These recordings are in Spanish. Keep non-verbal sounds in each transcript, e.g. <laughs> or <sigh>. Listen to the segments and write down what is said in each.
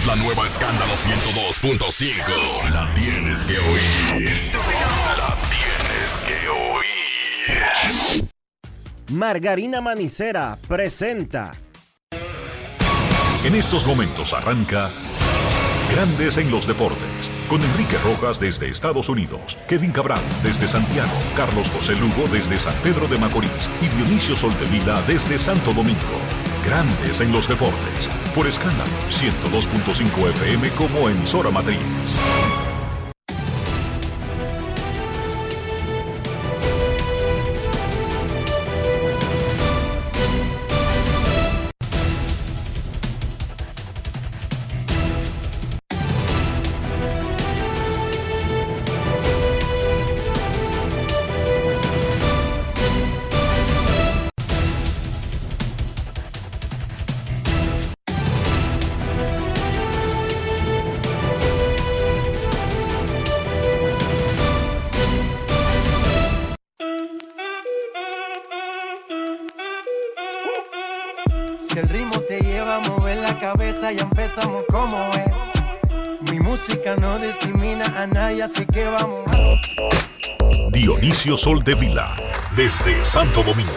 es la nueva Escándalo 102.5. La tienes que oír. La tienes que oír. Margarina Manicera presenta. En estos momentos arranca Grandes en los Deportes, con Enrique Rojas desde Estados Unidos, Kevin Cabral desde Santiago, Carlos José Lugo desde San Pedro de Macorís y Dionisio Soltevila desde Santo Domingo. Grandes en los Deportes, por escándalo 102.5 FM como emisora matriz. Dionisio Soldevila, desde Santo Domingo.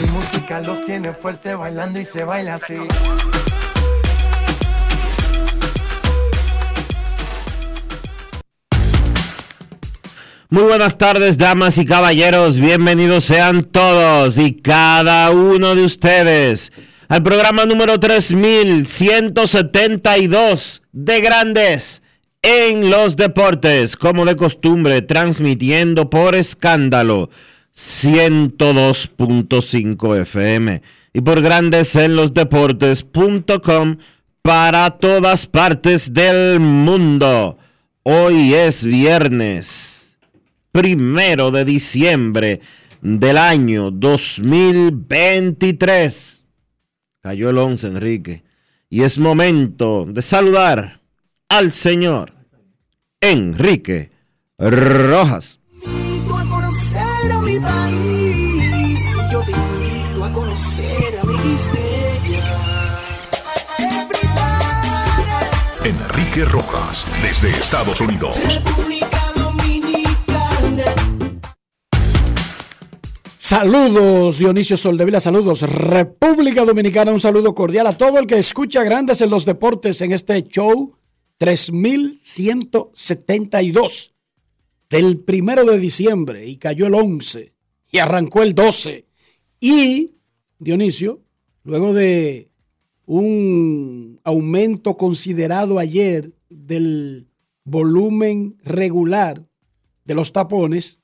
Mi música los tiene fuerte bailando y se baila así. Muy buenas tardes, damas y caballeros. Bienvenidos sean todos y cada uno de ustedes al programa número 3172 de Grandes en los Deportes, como de costumbre, transmitiendo por escándalo 102.5 FM y por Grandes en los Deportes.com para todas partes del mundo. Hoy es viernes primero de diciembre del año 2023. Cayó el 11, Enrique. Y es momento de saludar al señor Enrique Rojas. invito a conocer a mi país. Yo te invito a conocer a mi Enrique Rojas, desde Estados Unidos. República Dominicana. Saludos Dionisio Soldevila, saludos República Dominicana, un saludo cordial a todo el que escucha Grandes en los Deportes en este show 3172 del primero de diciembre y cayó el 11 y arrancó el 12 y Dionisio, luego de un aumento considerado ayer del volumen regular de los tapones,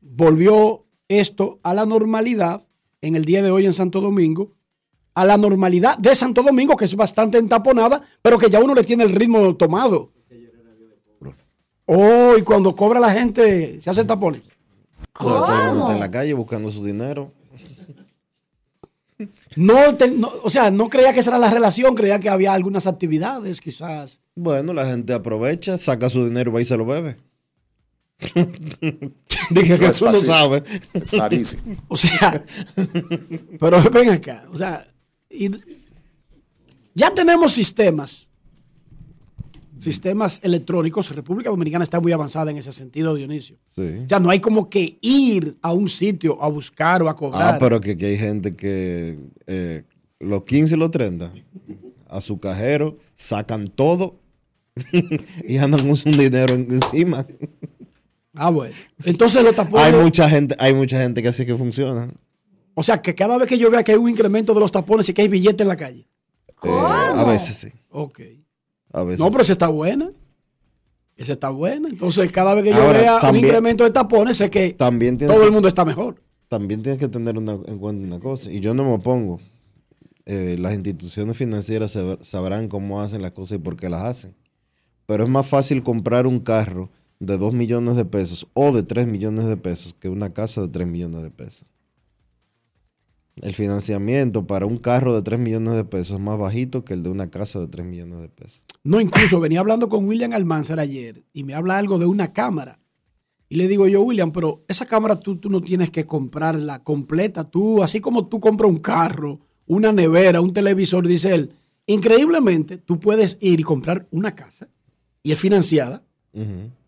volvió esto a la normalidad en el día de hoy en Santo Domingo, a la normalidad de Santo Domingo, que es bastante entaponada, pero que ya uno le tiene el ritmo tomado. Oh, y cuando cobra la gente, se hacen tapones. Todo el mundo está en la calle buscando su dinero. No, te- no, o sea, no creía que esa era la relación, creía que había algunas actividades, quizás. Bueno, la gente aprovecha, saca su dinero y va y se lo bebe. <laughs> Dije que No tú lo fácil. sabes. Es rarísimo. O sea, pero ven acá, o sea, y ya tenemos sistemas, sistemas electrónicos. República Dominicana está muy avanzada en ese sentido, Dionisio. Sí. Ya no hay como que ir a un sitio a buscar o a cobrar. Ah, pero que, que hay gente que eh, los 15 y los 30 a su cajero sacan todo <laughs> y andan con su dinero en- encima. Ah, bueno. Entonces los tapones. Hay mucha gente, hay mucha gente que así que funciona. O sea, que cada vez que yo vea que hay un incremento de los tapones y que hay billetes en la calle. Eh, a veces sí. Ok. A veces No, pero sí. esa está buena. Esa está buena. Entonces, cada vez que yo Ahora, vea también- un incremento de tapones, sé que también tiene todo el mundo está mejor. también tienes que tener una- en cuenta una cosa, y yo no me opongo. Eh, las instituciones financieras sab- sabrán cómo hacen las cosas y por qué las hacen. Pero es más fácil comprar un carro de 2 millones de pesos o de 3 millones de pesos que una casa de 3 millones de pesos. El financiamiento para un carro de 3 millones de pesos es más bajito que el de una casa de 3 millones de pesos. No, incluso venía hablando con William Almanzar ayer y me habla algo de una cámara. Y le digo yo, William, pero esa cámara tú, tú no tienes que comprarla completa. Tú, así como tú compras un carro, una nevera, un televisor, dice él, increíblemente, tú puedes ir y comprar una casa y es financiada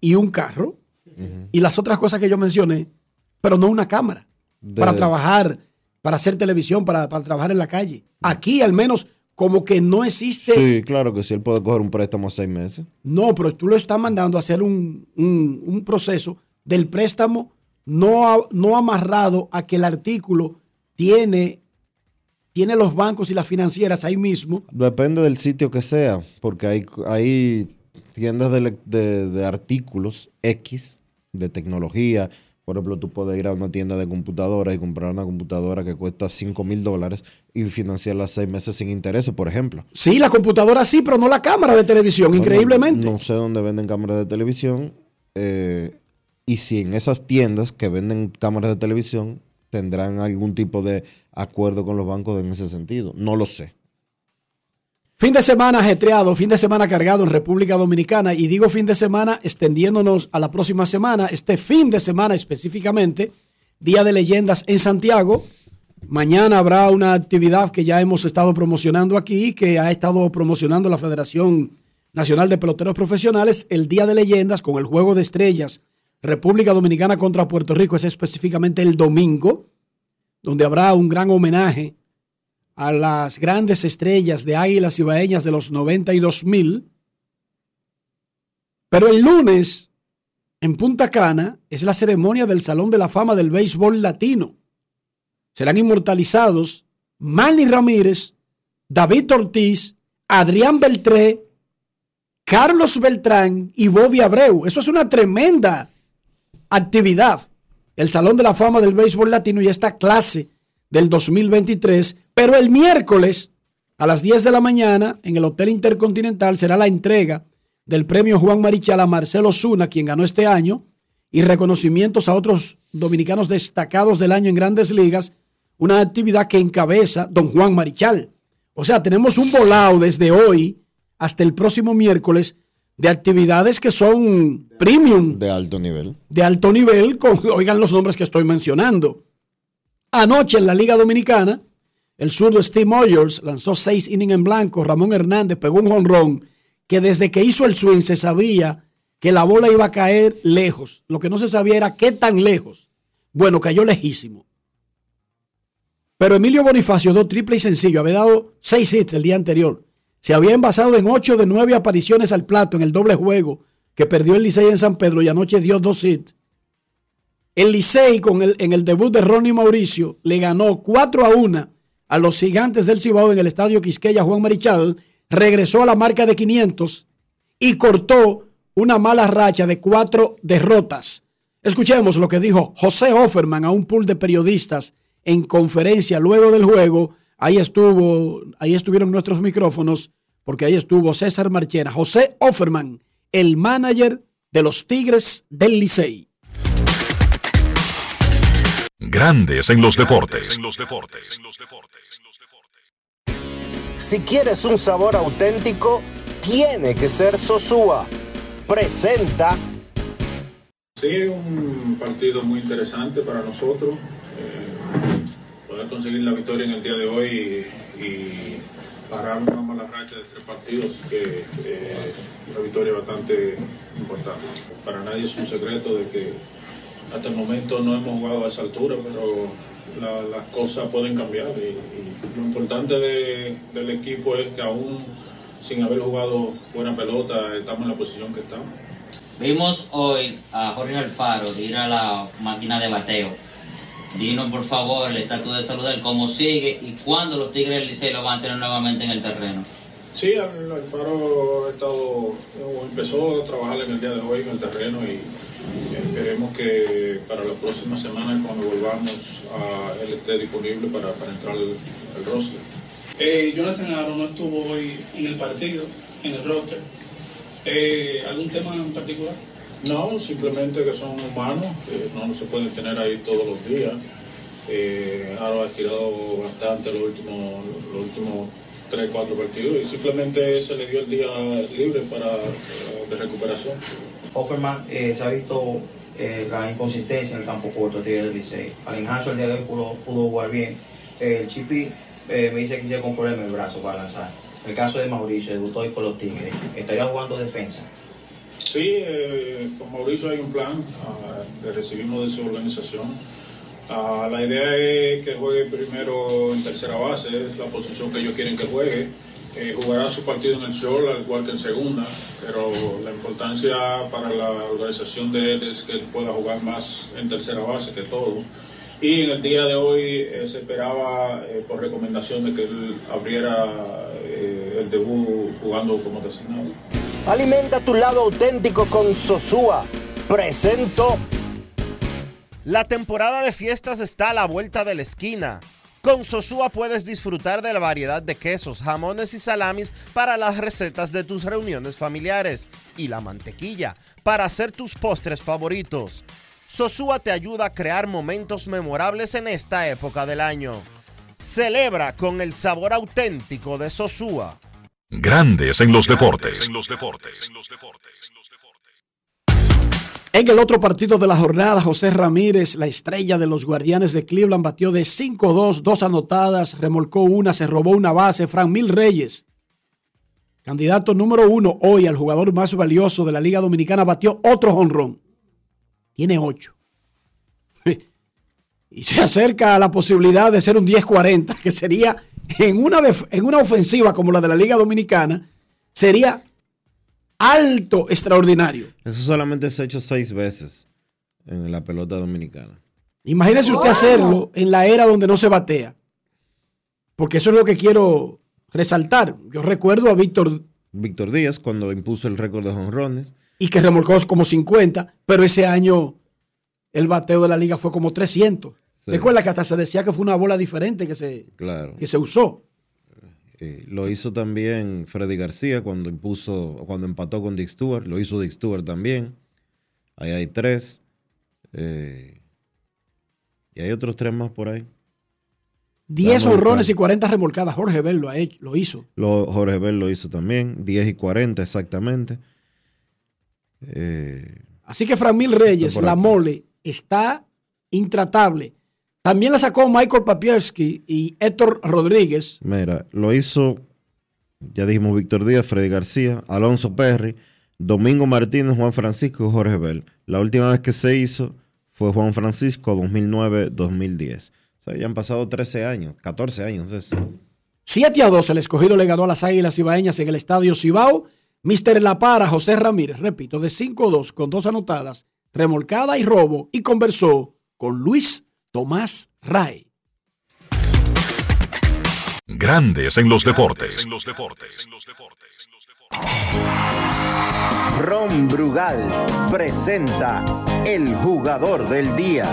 y un carro y las otras cosas que yo mencioné, pero no una cámara De- para trabajar, para hacer televisión, para, para trabajar en la calle. Aquí al menos como que no existe, Sí, claro que sí, él puede coger un préstamo a seis meses. no, pero tú lo estás mandando a hacer un, un- un proceso del préstamo no, no amarrado a que el artículo tiene, tiene los bancos y las financieras ahí mismo. Depende del sitio que sea, porque hay, hay tiendas de, de- de artículos X, de tecnología. Por ejemplo, tú puedes ir a una tienda de computadoras y comprar una computadora que cuesta 5 mil dólares y financiarla seis meses sin intereses, por ejemplo. Sí, la computadora sí, pero no la cámara de televisión, increíblemente. No, sé dónde venden cámaras de televisión. eh, y si en esas tiendas que venden cámaras de televisión tendrán algún tipo de acuerdo con los bancos en ese sentido. No lo sé. Fin de semana ajetreado, fin de semana cargado en República Dominicana y digo fin de semana extendiéndonos a la próxima semana, este fin de semana específicamente, Día de Leyendas en Santiago. Mañana habrá una actividad que ya hemos estado promocionando aquí, que ha estado promocionando la Federación Nacional de Peloteros Profesionales, el Día de Leyendas con el Juego de Estrellas República Dominicana contra Puerto Rico, es específicamente el domingo, donde habrá un gran homenaje a las grandes estrellas de Águilas Ibaeñas de los 92 mil. Pero el lunes, en Punta Cana, es la ceremonia del Salón de la Fama del Béisbol Latino. Serán inmortalizados Manny Ramírez, David Ortiz, Adrián Beltré, Carlos Beltrán y Bobby Abreu. Eso es una tremenda actividad. El Salón de la Fama del Béisbol Latino y esta clase del 2023. Pero el miércoles a las 10 de la mañana en el Hotel Intercontinental será la entrega del premio Juan Marichal a Marcelo Zuna, quien ganó este año, y reconocimientos a otros dominicanos destacados del año en grandes ligas, una actividad que encabeza don Juan Marichal. O sea, tenemos un volado desde hoy hasta el próximo miércoles de actividades que son premium De alto nivel. de alto nivel, con, <laughs> oigan los nombres que estoy mencionando. Anoche en la Liga Dominicana, el zurdo Steve Moyers lanzó seis innings en blanco, Ramón Hernández pegó un jonrón que desde que hizo el swing se sabía que la bola iba a caer lejos. Lo que no se sabía era qué tan lejos. Bueno, cayó lejísimo. Pero Emilio Bonifacio, dos triple y sencillo, había dado seis hits el día anterior. Se había envasado en ocho de nueve apariciones al plato en el doble juego que perdió el Licey en San Pedro y anoche dio dos hits. El Licey con el, en el debut de Ronnie Mauricio le ganó 4 a 1 a los gigantes del Cibao en el estadio Quisqueya Juan Marichal, regresó a la marca de 500 y cortó una mala racha de cuatro derrotas. Escuchemos lo que dijo José Offerman a un pool de periodistas en conferencia luego del juego. Ahí estuvo, ahí estuvieron nuestros micrófonos, porque ahí estuvo César Marchena, José Offerman, el manager de los Tigres del Licey. Grandes en los deportes. Si quieres un sabor auténtico, tiene que ser Sosúa. Presenta Sí, un partido muy interesante para nosotros. eh, poder conseguir la victoria en el día de hoy y, y parar una mala racha de tres partidos, que eh, una victoria bastante importante. Para nadie es un secreto de que hasta el momento no hemos jugado a esa altura, pero la- las cosas pueden cambiar y, y lo importante de- del equipo es que aún sin haber jugado buena pelota estamos en la posición que estamos. Vimos hoy a Jorge Alfaro ir a la máquina de bateo. Dinos por favor el estatus de salud de él, cómo sigue y cuándo los Tigres del Licey lo van a tener nuevamente en el terreno. Sí, Al- Alfaro ha estado, empezó a trabajar en el día de hoy en el terreno y esperemos que para la próxima semana cuando volvamos a él esté disponible para, para entrar al, al roster. Eh, Jonathan Aro no estuvo hoy en el partido, en el roster. Eh, ¿Algún tema en particular? No, simplemente que son humanos, que no se pueden tener ahí todos los días. Eh, Aro ha estirado bastante los últimos, los últimos 3, 4 partidos y simplemente se le dio el día libre para, de recuperación. Offerman eh, se ha visto eh, la inconsistencia en el campo corto del Licey. Allen Hanson el día de hoy pudo, pudo jugar bien. Eh, el Chipi me dice que sigue con problema el brazo para lanzar. El caso de Mauricio, debutó hoy con los Tigres. ¿Estaría jugando defensa? Sí, con Mauricio hay un plan ah, que recibimos de su organización. Ah, la idea es que juegue primero en tercera base, es la posición que ellos quieren que juegue. Eh, jugará su partido en el sol, al igual que en segunda, pero la importancia para la organización de él es que él pueda jugar más en tercera base que todo. Y en el día de hoy eh, se esperaba, eh, por recomendación, de que él abriera eh, el debut jugando como designado. Alimenta tu lado auténtico con Sosúa. Presento. La temporada de fiestas está a la vuelta de la esquina. Con Sosúa puedes disfrutar de la variedad de quesos, jamones y salamis para las recetas de tus reuniones familiares y la mantequilla para hacer tus postres favoritos. Sosúa te ayuda a crear momentos memorables en esta época del año. Celebra con el sabor auténtico de Sosúa. Grandes en los deportes. En el otro partido de la jornada, José Ramírez, la estrella de los Guardianes de Cleveland, batió de 5-2, dos anotadas, remolcó una, se robó una base. Fran Mil Reyes, candidato número uno hoy al jugador más valioso de la Liga Dominicana, batió otro honrón. Tiene ocho. <laughs> Y se acerca a la posibilidad de ser un 10-40, que sería en una, en una ofensiva como la de la Liga Dominicana, sería alto, extraordinario. Eso solamente se ha hecho seis veces en la pelota dominicana. Imagínese usted hacerlo en la era donde no se batea. Porque eso es lo que quiero resaltar. Yo recuerdo a Víctor Víctor Díaz, cuando impuso el récord de jonrones, y que remolcó como 50, pero ese año el bateo de la liga fue como 300. Sí. Recuerda que hasta se decía que fue una bola diferente que se, claro. que se usó. Eh, lo hizo también Freddy García cuando impuso, cuando empató con Dick Stewart. Lo hizo Dick Stewart también. Ahí hay tres. Eh, y hay otros tres más por ahí. 10 Vamos a honrones y buscar. 40 remolcadas. Jorge Bell lo, ha hecho, lo hizo. Lo, Jorge Bell lo hizo también. 10 y 40 exactamente. Eh, Así que Fran Mil Reyes, la mole, está intratable. También la sacó Michael Papierski y Héctor Rodríguez. mira, lo hizo, ya dijimos Víctor Díaz, Freddy García, Alonso Perry, Domingo Martínez, Juan Francisco y Jorge Bell. La última vez que se hizo fue Juan Francisco 2009-2010. O sea, ya han pasado 13 años, 14 años de eso. 7 a 2 el escogido le ganó a las Águilas Ibaeñas en el Estadio Cibao. Mister La Para, José Ramírez, repito, de 5-2 con dos anotadas, remolcada y robo, y conversó con Luis Tomás Ray. Grandes en los deportes. Ron Brugal presenta el jugador del día.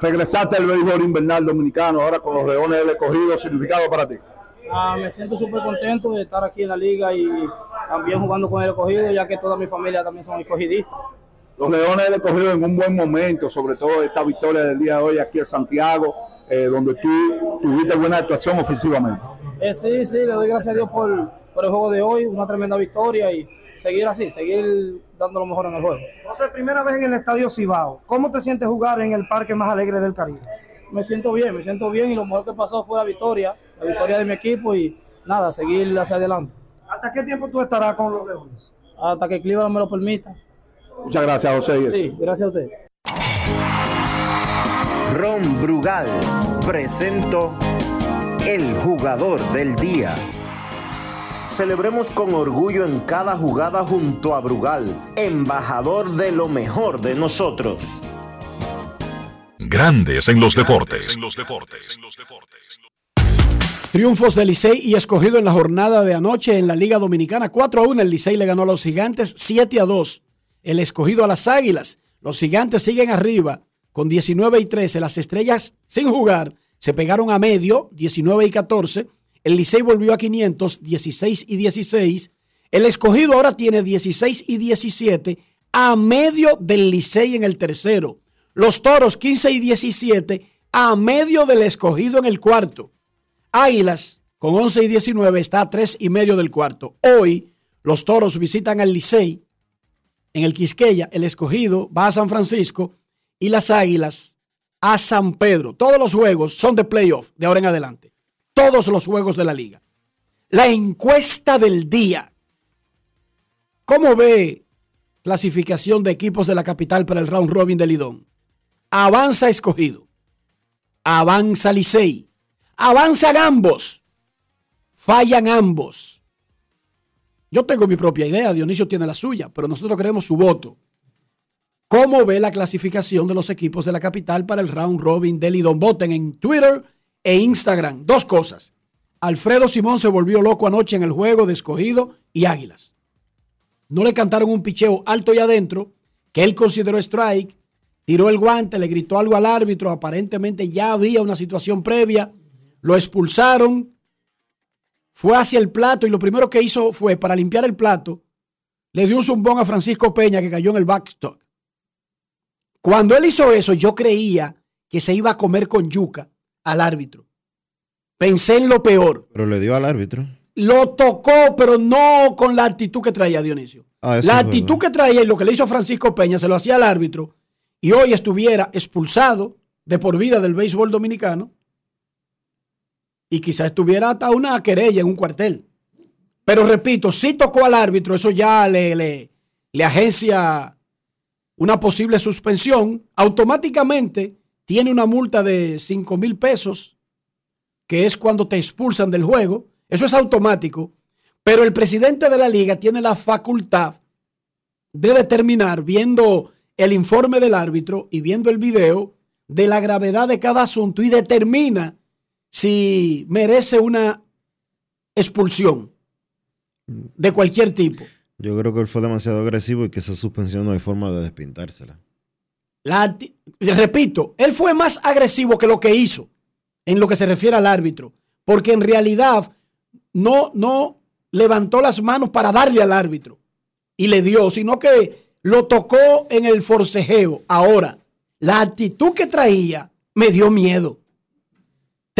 Regresaste al béisbol invernal dominicano ahora con los Leones del Escogido, significado para ti. Ah, me siento súper contento de estar aquí en la liga y también jugando con el escogido, ya que toda mi familia también son escogidistas. Los Leones del Escogido en un buen momento, sobre todo esta victoria del día de hoy aquí en Santiago, eh, donde tú tuviste buena actuación ofensivamente. Eh, sí, sí, le doy gracias a Dios por, por el juego de hoy, una tremenda victoria y seguir así, seguir dando lo mejor en el juego. José, primera vez en el Estadio Cibao. ¿Cómo te sientes jugar en el parque más alegre del Caribe? Me siento bien, me siento bien y lo mejor que pasó fue la victoria, la victoria de mi equipo y nada, seguir hacia adelante. ¿Hasta qué tiempo tú estarás con los Leones? Hasta que Cleveland me lo permita. Muchas gracias, José. Sí, gracias a usted. Ron Brugal presento el jugador del día. Celebremos con orgullo en cada jugada junto a Brugal, embajador de lo mejor de nosotros. Grandes en los deportes. Triunfos del Licey y escogido en la jornada de anoche en la Liga Dominicana. 4 a 1 el Licey le ganó a los gigantes, 7 a 2 el escogido a las águilas. Los gigantes siguen arriba con 19 y 13. Las estrellas sin jugar se pegaron a medio, 19 y 14. El Licey volvió a 500, 16 y 16. El escogido ahora tiene 16 y 17 a medio del Licey en el tercero. Los toros 15 y 17 a medio del escogido en el cuarto. Águilas con 11 y 19 está a 3 y medio del cuarto. Hoy los toros visitan al Licey en el Quisqueya. El escogido va a San Francisco y las águilas a San Pedro. Todos los juegos son de playoff de ahora en adelante. Todos los juegos de la liga. La encuesta del día. ¿Cómo ve clasificación de equipos de la capital para el round robin de Lidón? Avanza escogido. Avanza Licey. Avanzan ambos. Fallan ambos. Yo tengo mi propia idea, Dionisio tiene la suya, pero nosotros queremos su voto. ¿Cómo ve la clasificación de los equipos de la capital para el round robin de Lidón? Voten en Twitter e Instagram. Dos cosas. Alfredo Simón se volvió loco anoche en el juego de escogido y Águilas. No le cantaron un picheo alto y adentro que él consideró strike, tiró el guante, le gritó algo al árbitro, aparentemente ya había una situación previa, lo expulsaron, fue hacia el plato y lo primero que hizo fue, para limpiar el plato, le dio un zumbón a Francisco Peña que cayó en el backstop. Cuando él hizo eso, yo creía que se iba a comer con yuca al árbitro. Pensé en lo peor. Pero le dio al árbitro. Lo tocó, pero no con la actitud que traía Dionisio. Ah, la actitud que traía y lo que le hizo Francisco Peña se lo hacía al árbitro y hoy estuviera expulsado de por vida del béisbol dominicano y quizás estuviera hasta una querella en un cuartel. Pero repito, si tocó al árbitro, eso ya le, le, le agencia una posible suspensión. Automáticamente tiene una multa de 5 mil pesos, que es cuando te expulsan del juego. Eso es automático. Pero el presidente de la liga tiene la facultad de determinar, viendo el informe del árbitro y viendo el video, de la gravedad de cada asunto y determina si merece una expulsión de cualquier tipo. Yo creo que él fue demasiado agresivo y que esa suspensión no hay forma de despintársela. La repito, él fue más agresivo que lo que hizo en lo que se refiere al árbitro, porque en realidad no, no levantó las manos para darle al árbitro y le dio, sino que lo tocó en el forcejeo. Ahora, la actitud que traía me dio miedo.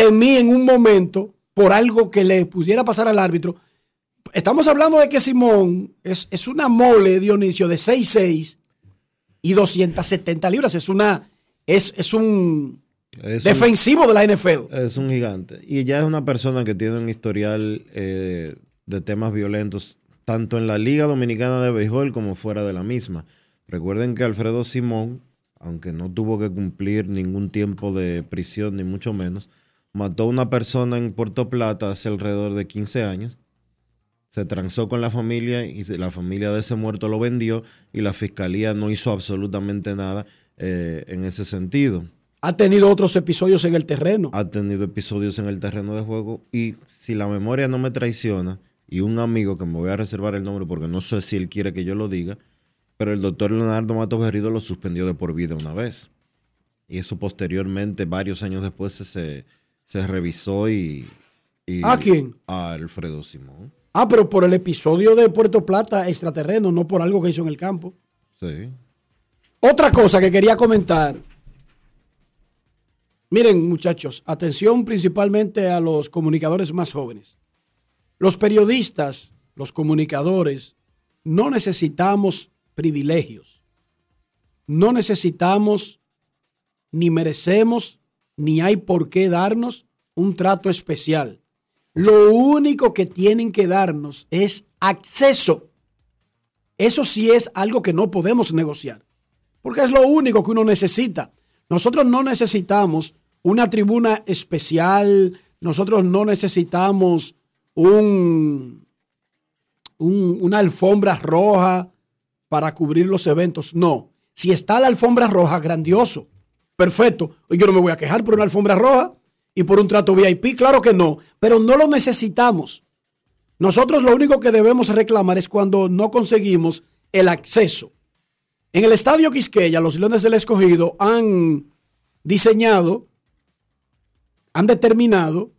Temí en un momento por algo que le pudiera pasar al árbitro. Estamos hablando de que Simón es, es una mole, Dionisio, de 6'6 y 270 libras. Es una es, es un Es un- defensivo de la NFL. Es un gigante. Y ya es una persona que tiene un historial eh, de temas violentos, tanto en la Liga Dominicana de Béisbol como fuera de la misma. Recuerden que Alfredo Simón, aunque no tuvo que cumplir ningún tiempo de prisión, ni mucho menos, mató a una persona en Puerto Plata hace alrededor de 15 años. Se transó con la familia y la familia de ese muerto lo vendió y la fiscalía no hizo absolutamente nada eh, en ese sentido Ha tenido otros episodios en el terreno. ha tenido episodios en el terreno de juego y si la memoria no me traiciona y un amigo que me voy a reservar el nombre porque no sé si él quiere que yo lo diga, pero el doctor Leonardo Matos Berrido lo suspendió de por vida una vez. Y eso posteriormente, varios años después, se- se, revisó y, y- ¿A quién? A Alfredo Simón. Ah, pero por el episodio de Puerto Plata extraterreno, no por algo que hizo en el campo. Sí. Otra cosa que quería comentar. Miren, muchachos, atención principalmente a los comunicadores más jóvenes. Los periodistas, los comunicadores, no necesitamos privilegios. No necesitamos, ni merecemos, ni hay por qué darnos un trato especial. Lo único que tienen que darnos es acceso. Eso sí es algo que no podemos negociar porque es lo único que uno necesita. Nosotros no necesitamos una tribuna especial, nosotros no necesitamos un, un- una alfombra roja para cubrir los eventos. No, si está la alfombra roja, grandioso, perfecto. Yo no me voy a quejar por una alfombra roja y por un trato VIP, claro que no, pero no lo necesitamos. Nosotros lo único que debemos reclamar es cuando no conseguimos el acceso. En el estadio Quisqueya, los Leones del Escogido han diseñado, han determinado,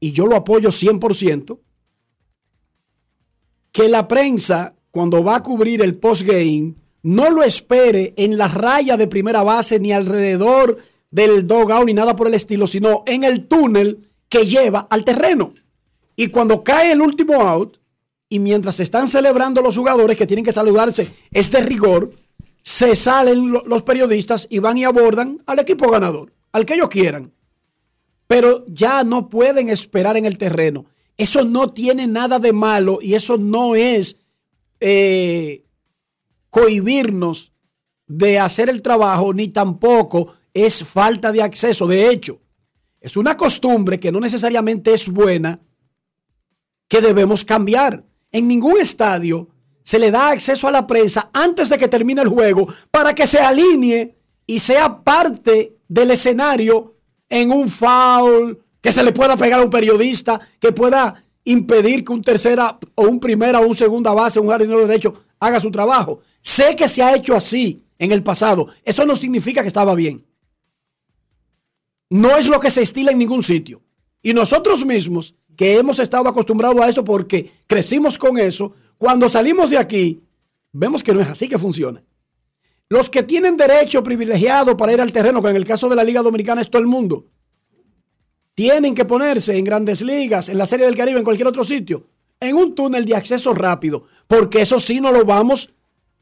y yo lo apoyo 100%, que la prensa, cuando va a cubrir el postgame, no lo espere en la raya de primera base ni alrededor del dogout ni nada por el estilo, sino en el túnel que lleva al terreno. Y cuando cae el último out, y mientras están celebrando los jugadores que tienen que saludarse, es de rigor, se salen lo- los periodistas y van y abordan al equipo ganador, al que ellos quieran. Pero ya no pueden esperar en el terreno. Eso no tiene nada de malo y eso no es eh, cohibirnos de hacer el trabajo, ni tampoco es falta de acceso. De hecho, es una costumbre que no necesariamente es buena, que debemos cambiar. En ningún estadio se le da acceso a la prensa antes de que termine el juego para que se alinee y sea parte del escenario en un foul, que se le pueda pegar a un periodista, que pueda impedir que un tercera o un primera o un segunda base, un jardinero derecho haga su trabajo. Sé que se ha hecho así en el pasado. Eso no significa que estaba bien. No es lo que se estila en ningún sitio. Y nosotros mismos, que hemos estado acostumbrados a eso porque crecimos con eso, cuando salimos de aquí, vemos que no es así que funciona. Los que tienen derecho privilegiado para ir al terreno, que en el caso de la Liga Dominicana es todo el mundo, tienen que ponerse en grandes ligas, en la Serie del Caribe, en cualquier otro sitio, en un túnel de acceso rápido, porque eso sí no lo vamos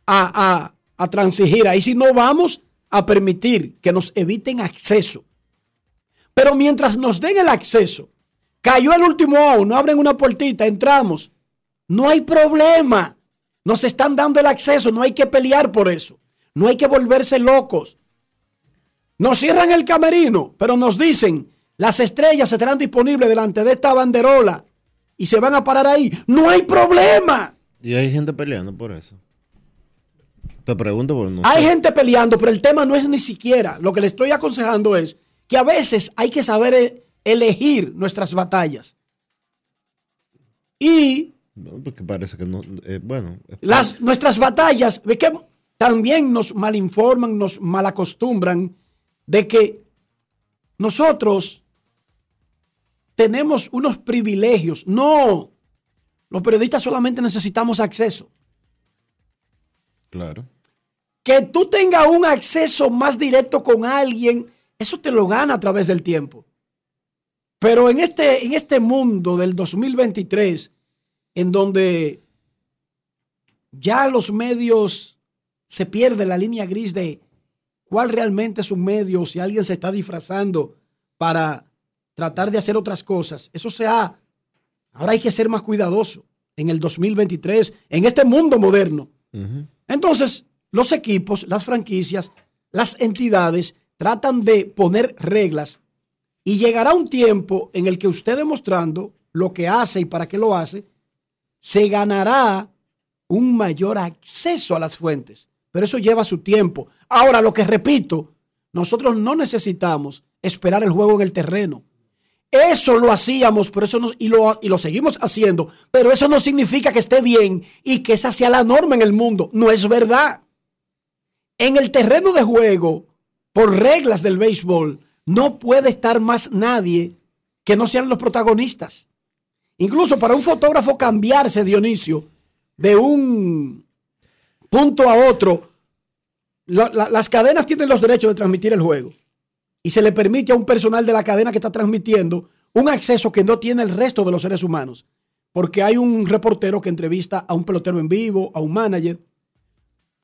a, a, a transigir, ahí sí no vamos a permitir que nos eviten acceso. Pero mientras nos den el acceso, cayó el último out, no abren una puertita, entramos, no hay problema. Nos están dando el acceso, no hay que pelear por eso. No hay que volverse locos. Nos cierran el camerino, pero nos dicen, las estrellas estarán disponibles delante de esta banderola y se van a parar ahí. No hay problema. Y hay gente peleando por eso. Te pregunto por no. Hay gente peleando, pero el tema no es ni siquiera. Lo que le estoy aconsejando es que a veces hay que saber e- elegir nuestras batallas. Y No, porque parece que no. eh, bueno. las, nuestras batallas, ve que también nos malinforman, nos malacostumbran de que nosotros tenemos unos privilegios. No, los periodistas solamente necesitamos acceso. Claro. Que tú tengas un acceso más directo con alguien, eso te lo gana a través del tiempo. Pero en este, en este mundo del 2023, en donde ya los medios se pierde la línea gris de cuál realmente es un medio, si alguien se está disfrazando para tratar de hacer otras cosas. Eso se ha, ahora hay que ser más cuidadoso en el 2023, en este mundo moderno. Entonces, los equipos, las franquicias, las entidades tratan de poner reglas y llegará un tiempo en el que usted demostrando lo que hace y para qué lo hace, se ganará un mayor acceso a las fuentes. Pero eso lleva su tiempo. Ahora, lo que repito, nosotros no necesitamos esperar el juego en el terreno. Eso lo hacíamos, eso y, lo, y lo seguimos haciendo, pero eso no significa que esté bien y que esa sea la norma en el mundo. No es verdad. En el terreno de juego, por reglas del béisbol, no puede estar más nadie que no sean los protagonistas. Incluso para un fotógrafo cambiarse, Dionisio, de un punto a otro, la- la- las cadenas tienen los derechos de transmitir el juego y se le permite a un personal de la cadena que está transmitiendo un acceso que no tiene el resto de los seres humanos. Porque hay un reportero que entrevista a un pelotero en vivo, a un manager.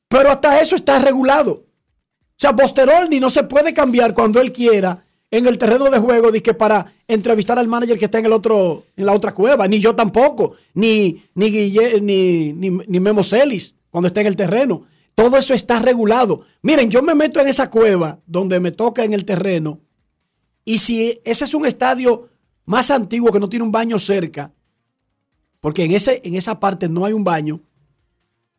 Pero hasta eso está regulado. O sea, Bosterolni no se puede cambiar cuando él quiera en el terreno de juego que para entrevistar al manager que está en el otro, en la otra cueva. Ni yo tampoco, ni, ni, Guille- ni, ni, ni Memo Celis cuando está en el terreno. Todo eso está regulado. Miren, yo me meto en esa cueva donde me toca en el terreno. Y si ese es un estadio más antiguo que no tiene un baño cerca, porque en, ese, en esa parte no hay un baño,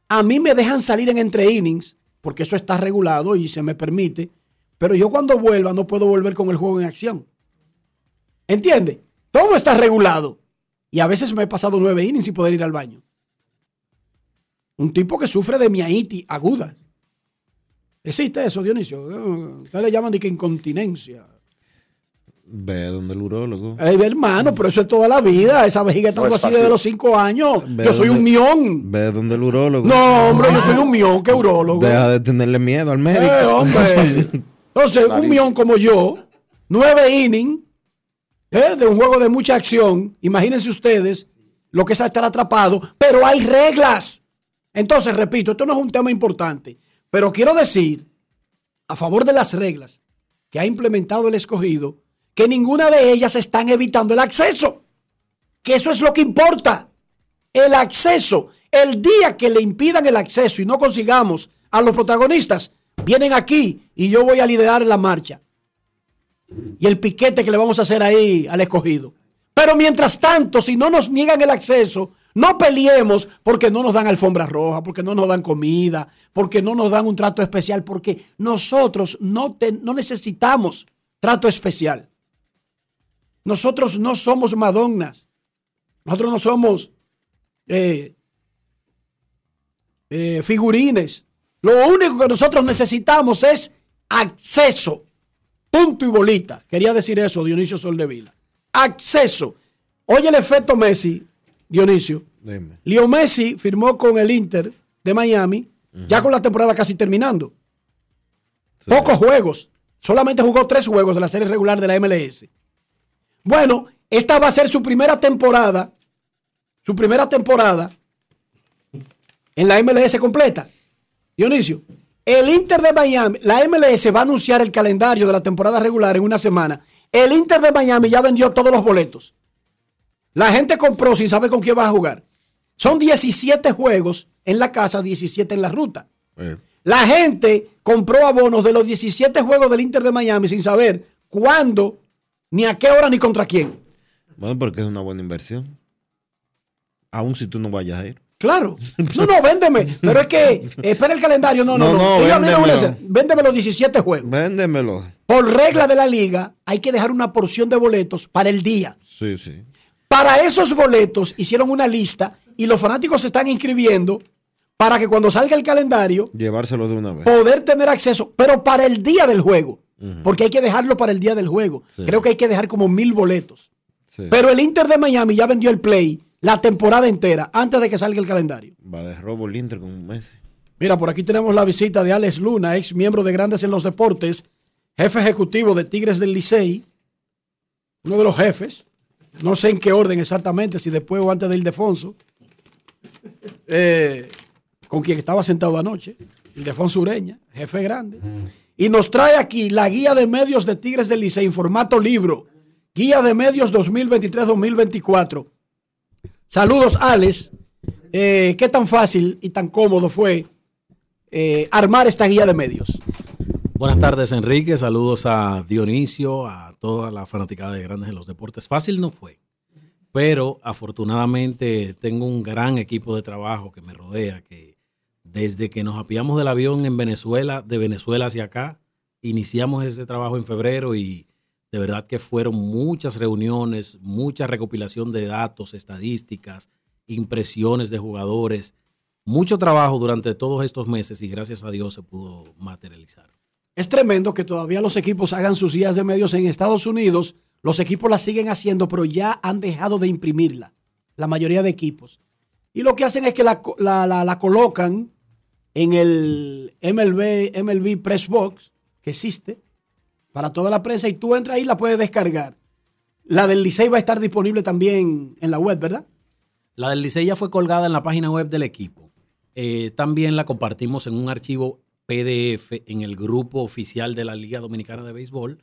a mí me dejan salir en entre innings, porque eso está regulado y se me permite, pero yo cuando vuelva no puedo volver con el juego en acción. ¿Entiende? Todo está regulado. Y a veces me he pasado nueve innings sin poder ir al baño. Un tipo que sufre de miaitis aguda. ¿Existe eso, Dionisio? Ustedes le llaman de que incontinencia. Ve donde el urólogo. Ey, hermano, pero eso es toda la vida. Esa vejiga está No es así fácil. desde los cinco años. Ve Yo soy donde- un mión. Ve donde el urólogo. No, hombre, yo soy un mión. ¿Qué urólogo? Deja de tenerle miedo al médico. Eh, hombre. Más fácil. Entonces, un mión como yo, nueve innings, eh, de un juego de mucha acción. Imagínense ustedes lo que es estar atrapado, pero hay reglas. Entonces, repito, esto no es un tema importante, pero quiero decir, a favor de las reglas que ha implementado el escogido, que ninguna de ellas están evitando el acceso. que eso es lo que importa. El acceso. El día que le impidan el acceso y no consigamos a los protagonistas, vienen aquí y yo voy a liderar la marcha. Y el piquete que le vamos a hacer ahí al escogido. Pero mientras tanto, si no nos niegan el acceso, no peleemos porque no nos dan alfombra roja, porque no nos dan comida, porque no nos dan un trato especial, porque nosotros no, te- no necesitamos trato especial. Nosotros no somos Madonnas. Nosotros no somos eh, eh, figurines. Lo único que nosotros necesitamos es acceso. Punto y bolita. Quería decir eso, Dionisio Soldevila. Acceso. Oye el efecto Messi, Dionisio. Dime. Leo Messi firmó con el Inter de Miami, ya con la temporada casi terminando. Pocos juegos. Solamente jugó tres juegos de la serie regular de la MLS. Bueno, esta va a ser su primera temporada. Su primera temporada en la MLS completa. Dionisio, el Inter de Miami, la MLS va a anunciar el calendario de la temporada regular en una semana. El Inter de Miami ya vendió todos los boletos. La gente compró sin saber con quién va a jugar. Son 17 juegos en la casa, 17 en la ruta. Eh, La gente compró abonos de los 17 juegos del Inter de Miami sin saber cuándo, ni a qué hora, ni contra quién. Bueno, porque es una buena inversión. Aún si tú no vayas a ir. Claro. <laughs> No, no, véndeme. Pero es que, espera el calendario. No, no, No, no. no, véndemelo. Véndeme los 17 juegos. Véndemelo. Por regla de la liga, hay que dejar una porción de boletos para el día. Sí, sí. Para esos boletos hicieron una lista y los fanáticos se están inscribiendo para que cuando salga el calendario Llevárselo de una vez. poder tener acceso, pero para el día del juego. Porque hay que dejarlo para el día del juego. Sí. Creo que hay que dejar como mil boletos. Sí. Pero el Inter de Miami ya vendió el play la temporada entera antes de que salga el calendario. Va de robo el Inter con Messi. Mira, por aquí tenemos la visita de Alex Luna, ex miembro de Grandes en los Deportes, jefe ejecutivo de Tigres del Licey, uno de los jefes, no sé en qué orden exactamente, si después o antes de Ildefonso, eh, con quien estaba sentado anoche, Ildefonso Ureña, jefe grande, y nos trae aquí la guía de medios de Tigres del Licey en formato libro, guía de medios 2023-2024. Saludos, Alex. Eh, ¿Qué tan fácil y tan cómodo fue eh, armar esta guía de medios? Buenas tardes, Enrique. Saludos a Dionisio, a toda la fanaticada de Grandes en los Deportes. Fácil no fue, pero afortunadamente tengo un gran equipo de trabajo que me rodea, que desde que nos apiamos del avión en Venezuela, de Venezuela hacia acá, iniciamos ese trabajo en febrero y de verdad que fueron muchas reuniones, mucha recopilación de datos, estadísticas, impresiones de jugadores, mucho trabajo durante todos estos meses y gracias a Dios se pudo materializar. Es tremendo que todavía los equipos hagan sus guías de medios en Estados Unidos. Los equipos la siguen haciendo, pero ya han dejado de imprimirla. La mayoría de equipos. Y lo que hacen es que la, la- la colocan en el MLB, MLB Press Box, que existe, para toda la prensa, y tú entras ahí y la puedes descargar. La del Licey va a estar disponible también en la web, ¿verdad? La del Licey ya fue colgada en la página web del equipo. Eh, también la compartimos en un archivo PDF en el grupo oficial de la Liga Dominicana de Béisbol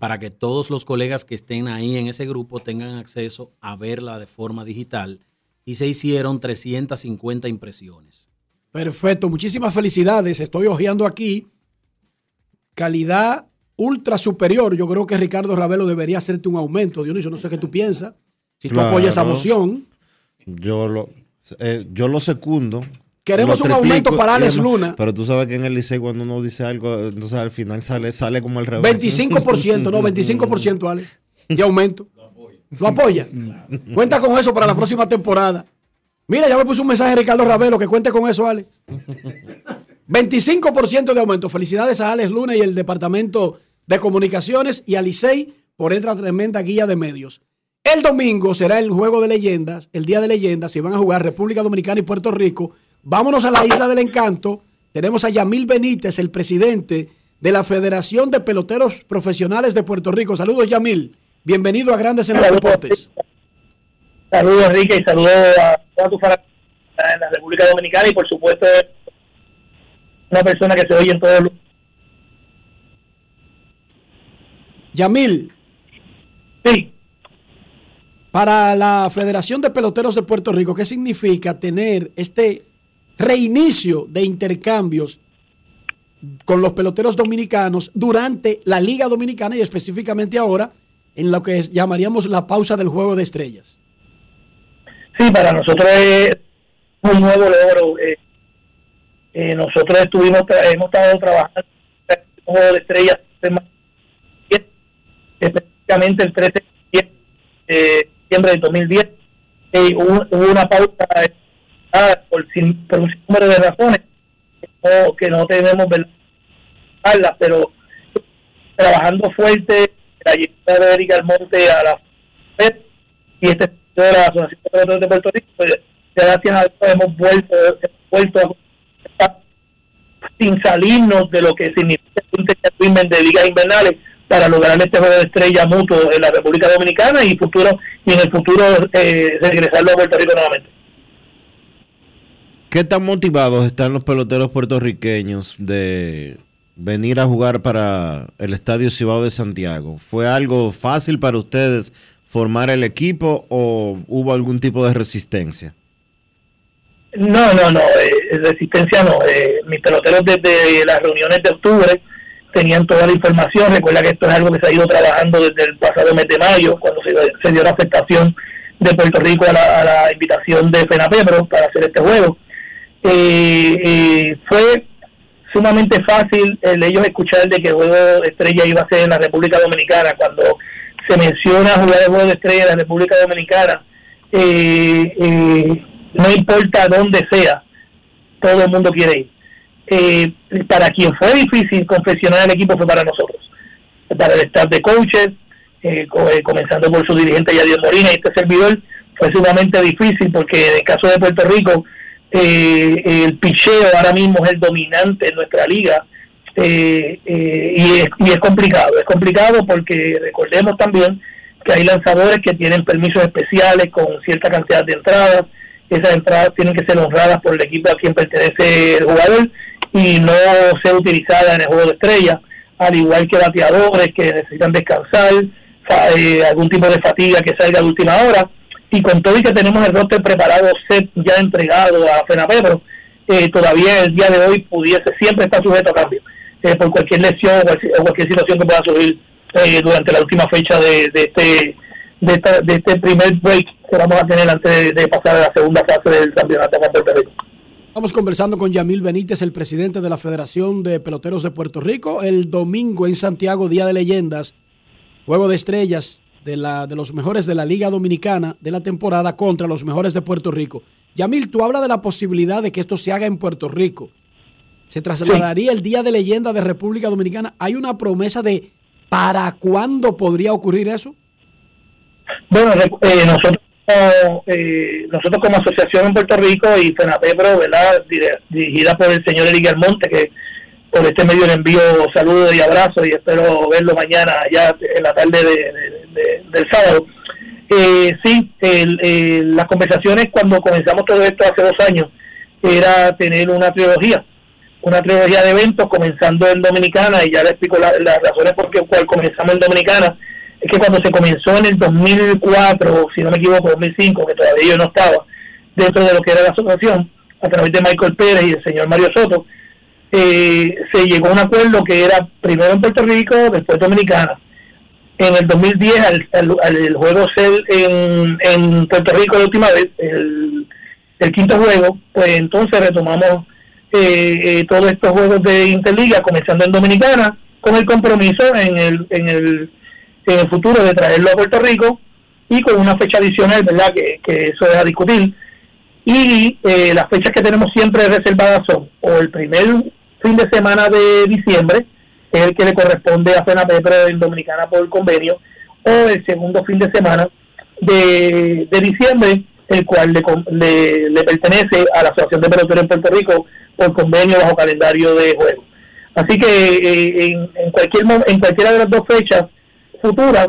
para que todos los colegas que estén ahí en ese grupo tengan acceso a verla de forma digital. Y se hicieron 350 impresiones. Perfecto, muchísimas felicidades. Estoy hojeando aquí. Calidad ultra superior. Yo creo que Ricardo Ravelo debería hacerte un aumento. Dionisio, no sé qué tú piensas. Si tú Claro. apoyas esa moción. Yo lo, eh, yo lo secundo. Queremos lo un aumento para Alex. Luna. Pero tú sabes que en el liceo cuando uno dice algo, entonces al final sale, sale como el revés. 25%, no, 25%, Alex. De aumento. ¿Lo apoya? Cuenta con eso para la próxima temporada. Mira, ya me puso un mensaje Ricardo Ravelo que cuente con eso, Alex. 25% de aumento. Felicidades a Alex Luna y el Departamento de Comunicaciones y a Licey por esta tremenda guía de medios. El domingo será el juego de leyendas, el día de leyendas, y van a jugar República Dominicana y Puerto Rico. Vámonos a la Isla del Encanto. Tenemos a Yamil Benítez, el presidente de la Federación de Peloteros Profesionales de Puerto Rico. Saludos, Yamil. Bienvenido a Grandes en los Deportes. Saludos Enrique y saludos a toda tu familia en la República Dominicana y por supuesto una persona que se oye en todos los... Yamil. Sí. Para la Federación de Peloteros de Puerto Rico, ¿qué significa tener este reinicio de intercambios con los peloteros dominicanos durante la Liga Dominicana y específicamente ahora en lo que llamaríamos la pausa del juego de estrellas? Sí, para nosotros es un nuevo logro. Eh, eh, nosotros estuvimos hemos estado trabajando en un juego de estrellas específicamente el 13 de diciembre de 2010. Eh, hubo, hubo, una pausa por, por, un número de razones no, que no tenemos verla, pero trabajando fuerte la llegada de Erika Almonte a la FED y este de la Asociación de de Puerto Rico, pues, gracias a Dios hemos vuelto, hemos vuelto sin salirnos de lo que significa un de ligas invernales para lograr este juego de estrella mutuo en la República Dominicana y futuro y en el futuro eh, regresarlo a Puerto Rico nuevamente. ¿Qué tan motivados están los peloteros puertorriqueños de venir a jugar para el Estadio Cibao de Santiago? ¿Fue algo fácil para ustedes formar el equipo o hubo algún tipo de resistencia? No, no, no, eh, resistencia no. Eh, mis peloteros desde las reuniones de octubre tenían toda la información. Recuerda que esto es algo que se ha ido trabajando desde el pasado mes de mayo, cuando se, dio la afectación de Puerto Rico a la, invitación de FENAPEPRO para hacer este juego. Eh, fue sumamente fácil el ellos escuchar de que el juego estrella iba a ser en la República Dominicana. Cuando se menciona jugar el juego de estrella en la República Dominicana eh, eh, no importa dónde sea todo el mundo quiere ir. Eh, para quien fue difícil confeccionar el equipo fue para nosotros para el staff de coaches comenzando por su dirigente Yadier Molina. Y este servidor fue sumamente difícil porque en el caso de Puerto Rico eh, el picheo ahora mismo es el dominante en nuestra liga. Eh, eh, y, es, y es complicado, es complicado porque recordemos también que hay lanzadores que tienen permisos especiales con cierta cantidad de entradas, esas entradas tienen que ser honradas por el equipo a quien pertenece el jugador y no ser utilizadas en el juego de estrella, al igual que bateadores que necesitan descansar, algún tipo de fatiga que salga de última hora y con todo y que tenemos el roster preparado, set ya entregado a FENAPEPRO, eh, todavía el día de hoy pudiese siempre estar sujeto a cambio eh, por cualquier lesión o cualquier situación que pueda surgir eh, durante la última fecha de, de este de, este primer break que vamos a tener antes de, pasar a la segunda fase del campeonato de Puerto Rico. Estamos conversando con Yamil Benítez, el presidente de la Federación de Peloteros de Puerto Rico. El domingo en Santiago, Día de Leyendas, Juego de Estrellas, de, la, de los mejores de la Liga Dominicana de la temporada contra los mejores de Puerto Rico. Yamil, tú hablas de la posibilidad de que esto se haga en Puerto Rico. ¿Se trasladaría el Día de Leyenda de República Dominicana? ¿Hay una promesa de para cuándo podría ocurrir eso? Bueno, eh, nosotros, eh, nosotros como asociación en Puerto Rico y FENAPEPRO, ¿verdad? dirigida por el señor Eric Almonte, que por este medio le envío saludos y abrazos y espero verlo mañana, ya en la tarde del sábado. Eh, sí, las conversaciones cuando comenzamos todo esto hace dos años era tener una trilogía, una trilogía de eventos comenzando en Dominicana y ya le explico las razones por qué cual comenzamos en Dominicana. Es que cuando se comenzó en el 2004, si no me equivoco, 2005, que todavía yo no estaba dentro de lo que era la asociación, a través de Michael Pérez y el señor Mario Soto, eh, se llegó a un acuerdo que era primero en Puerto Rico, después Dominicana. En el 2010, al, el juego ser en, en, Puerto Rico la última vez, el, quinto juego, pues entonces retomamos eh, eh, todos estos juegos de Interliga, comenzando en Dominicana, con el compromiso en el, en el, en el futuro de traerlo a Puerto Rico y con una fecha adicional, ¿verdad? Que, que eso es a discutir. Y eh, las fechas que tenemos siempre reservadas son o el primer fin de semana de diciembre, el que le corresponde a FENAPEPRO en Dominicana por convenio, o el segundo fin de semana de, diciembre, el cual le, le, pertenece a la Asociación de Peloteros en Puerto Rico por convenio bajo calendario de juego. Así que eh, en, en, cualquier en cualquiera de las dos fechas futuras,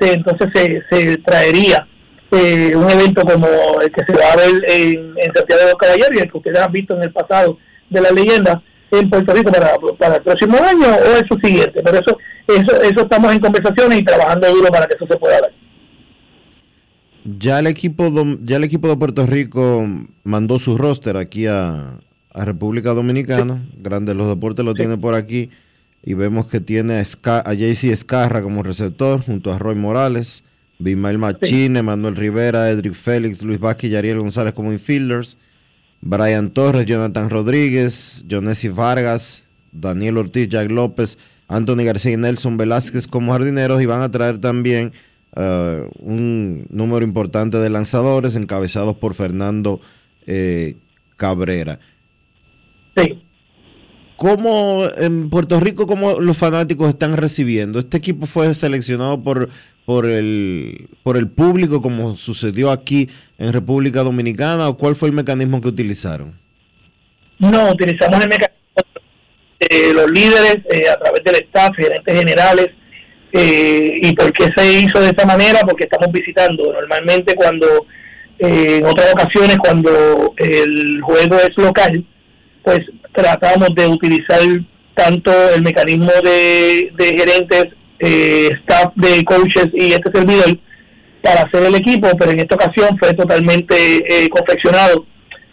entonces se, se traería eh, un evento como el que se va a ver en, en Santiago de los Caballeros y el que ustedes han visto en el pasado de la leyenda, en Puerto Rico para, para el próximo año o el siguiente. Pero eso, eso, eso estamos en conversaciones y trabajando duro para que eso se pueda dar. Ya el equipo, dom- ya el equipo de Puerto Rico mandó su roster aquí a, a República Dominicana. Grande los Deportes lo tiene por aquí. Y vemos que tiene a, a JC Escarra como receptor, junto a Roy Morales, Bimael Machine, Manuel Rivera, Edric Félix, Luis Vázquez y Ariel González como infielders. Brian Torres, Jonathan Rodríguez, Jonesy Vargas, Daniel Ortiz, Jack López, Anthony García y Nelson Velázquez como jardineros y van a traer también eh, un número importante de lanzadores encabezados por Fernando eh, Cabrera. Sí. ¿Cómo en Puerto Rico, cómo los fanáticos están recibiendo? ¿Este equipo fue seleccionado por, por, el, por el público como sucedió aquí en República Dominicana o cuál fue el mecanismo que utilizaron? No, utilizamos el mecanismo de los líderes eh, a través del staff, gerentes generales. eh, ¿Y por qué se hizo de esa manera? Porque estamos visitando. Normalmente cuando, eh, en otras ocasiones, cuando el juego es local, pues tratamos de utilizar tanto el mecanismo de, gerentes, eh, staff de coaches y este servidor para hacer el equipo, pero en esta ocasión fue totalmente eh, confeccionado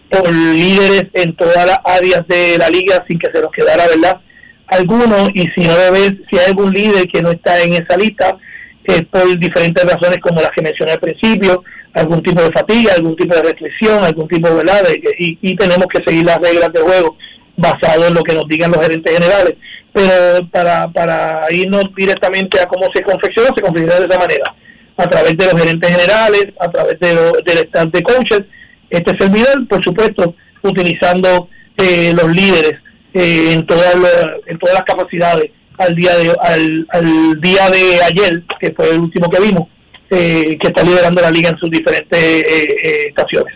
por líderes en todas las áreas de la liga sin que se nos quedara, ¿verdad? Algunos, y si no ves, si hay algún líder que no está en esa lista, es por diferentes razones como las que mencioné al principio, algún tipo de fatiga, algún tipo de restricción, algún tipo, ¿verdad? De y, y tenemos que seguir las reglas del juego basado en lo que nos digan los gerentes generales. Pero para, para irnos directamente a cómo se confeccionó, se confeccionó de esa manera, a través de los gerentes generales, a través de lo- del staff de coaches, este servidor, por supuesto, utilizando eh, los líderes eh, en, todas las- en todas las capacidades al día de al, al día de ayer, que fue el último que vimos, eh, que está liderando la liga en sus diferentes eh, eh, estaciones.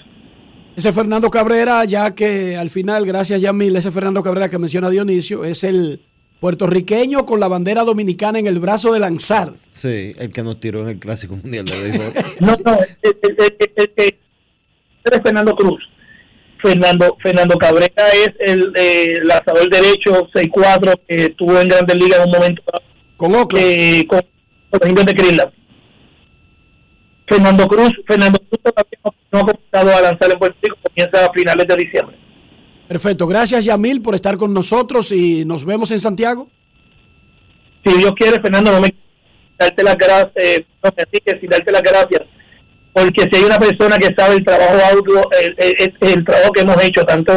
Ese Fernando Cabrera, ya que al final, gracias Yamil, ese Fernando Cabrera que menciona Dionisio, es el puertorriqueño con la bandera dominicana en el brazo de lanzar. Sí, el que nos tiró en el Clásico Mundial de. <laughs> No, no, es Fernando Cruz. Fernando Fernando Cabrera es el eh, lanzador derecho 6-4 que estuvo en Grandes Ligas en un momento con eh, con, con los indios de Cleveland. Fernando Cruz, Fernando Cruz todavía no, ha comenzado a lanzar en Puerto Rico, comienza a finales de diciembre. Perfecto, gracias Yamil por estar con nosotros y nos vemos en Santiago. Si Dios quiere, Fernando, no me darte las gracias, eh, no, Enrique, sin darte las gracias, porque si hay una persona que sabe el trabajo audio, el, el- el- el trabajo que hemos hecho, tanto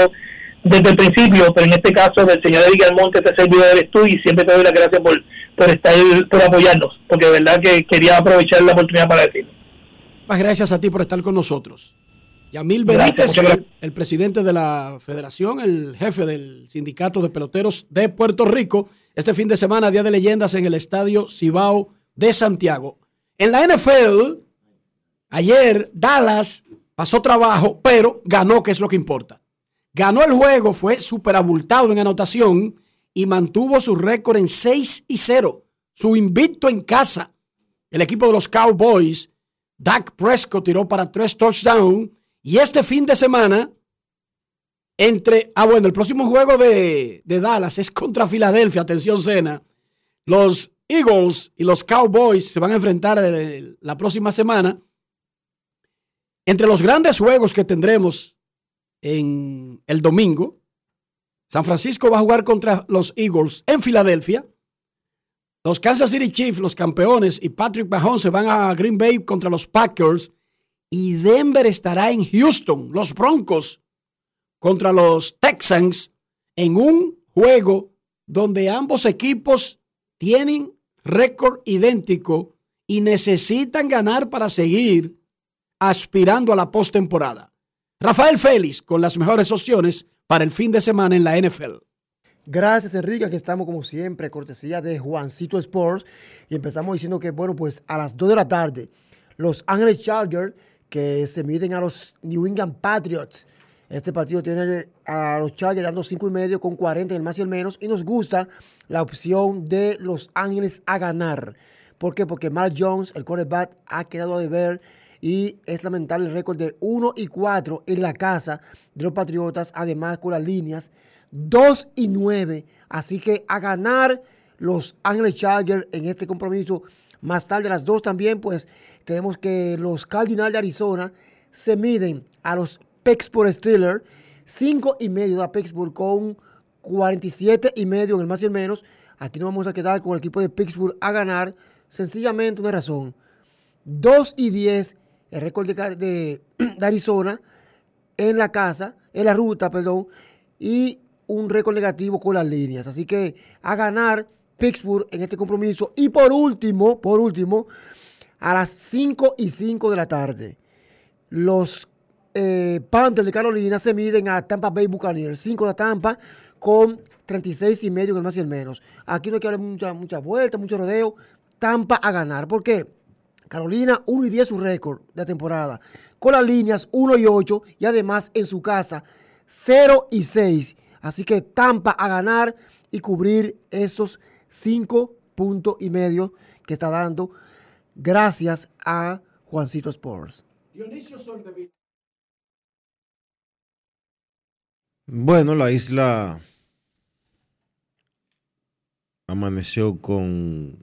desde el principio, pero en este caso del señor Eric Almonte, este servidor eres tú, y siempre te doy las gracias por, por estar, por apoyarnos, porque de verdad que quería aprovechar la oportunidad para decirlo. Gracias a ti por estar con nosotros. Yamil Benítez, el, el presidente de la federación, el jefe del sindicato de peloteros de Puerto Rico, este fin de semana, Día de Leyendas en el Estadio Cibao de Santiago. En la NFL, ayer Dallas pasó trabajo, pero ganó, que es lo que importa. Ganó el juego, fue súper abultado en anotación y mantuvo su récord en 6 y 0, su invicto en casa. El equipo de los Cowboys, Dak Prescott tiró para tres touchdowns y este fin de semana, entre, ah bueno, el próximo juego de, de Dallas es contra Filadelfia, atención Cena, los Eagles y los Cowboys se van a enfrentar eh, la próxima semana. Entre los grandes juegos que tendremos en el domingo, San Francisco va a jugar contra los Eagles en Filadelfia. Los Kansas City Chiefs, los campeones, y Patrick Mahomes se van a Green Bay contra los Packers. Y Denver estará en Houston, los Broncos contra los Texans, en un juego donde ambos equipos tienen récord idéntico y necesitan ganar para seguir aspirando a la postemporada. Rafael Félix con las mejores opciones para el fin de semana en la NFL. Gracias, Enrique. Aquí estamos como siempre, cortesía de Juancito Sports. Y empezamos diciendo que, bueno, pues a las 2 de la tarde, los Ángeles Chargers que se miden a los New England Patriots. Este partido tiene a los Chargers dando 5 y medio con 40 en el más y el menos. Y nos gusta la opción de los Ángeles a ganar. ¿Por qué? Porque Mark Jones, el quarterback, ha quedado a deber y es lamentable el récord de 1 y 4 en la casa de los Patriotas, además con las líneas 2 y 9. Así que a ganar los Ángeles Chargers en este compromiso Más tarde a las 2 también, pues tenemos que los Cardinals de Arizona se miden a los Pittsburgh Steelers. 5 y medio da Pittsburgh con 47 y medio en el más y el menos. Aquí nos vamos a quedar con el equipo de Pittsburgh a ganar. Sencillamente una razón. 2 y 10 el récord de, de- <clears throat> de Arizona en la casa, en la ruta, perdón, y un récord negativo con las líneas. Así que a ganar Pittsburgh en este compromiso. Y por último, por último, a las 5 y 5 de la tarde, los eh, Panthers de Carolina se miden a Tampa Bay Buccaneers. 5 de Tampa con 36 y medio el más y el menos. Aquí no hay que darle mucha, mucha vuelta, mucho rodeo. Tampa a ganar. ¿Por qué? Carolina 1 y 10 su récord de temporada. Con las líneas 1 y 8 y además en su casa 0 y 6. Así que Tampa a ganar y cubrir esos 5 puntos y medio que está dando gracias a Juancito Sports. Dionisio. Bueno, la isla amaneció con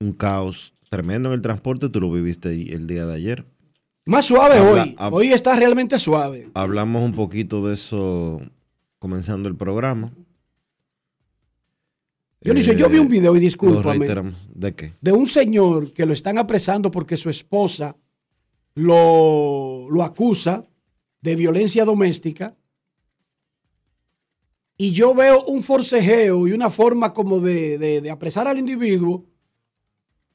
un caos tremendo en el transporte. Tú lo viviste el día de ayer. Más suave Habla- hoy. Hoy está realmente suave. Hablamos un poquito de eso comenzando el programa. Dionisio, yo Eh, vi un video y discúlpame. ¿De qué? de un señor que lo están apresando porque su esposa lo, lo acusa de violencia doméstica. Y yo veo un forcejeo y una forma como de, de- de apresar al individuo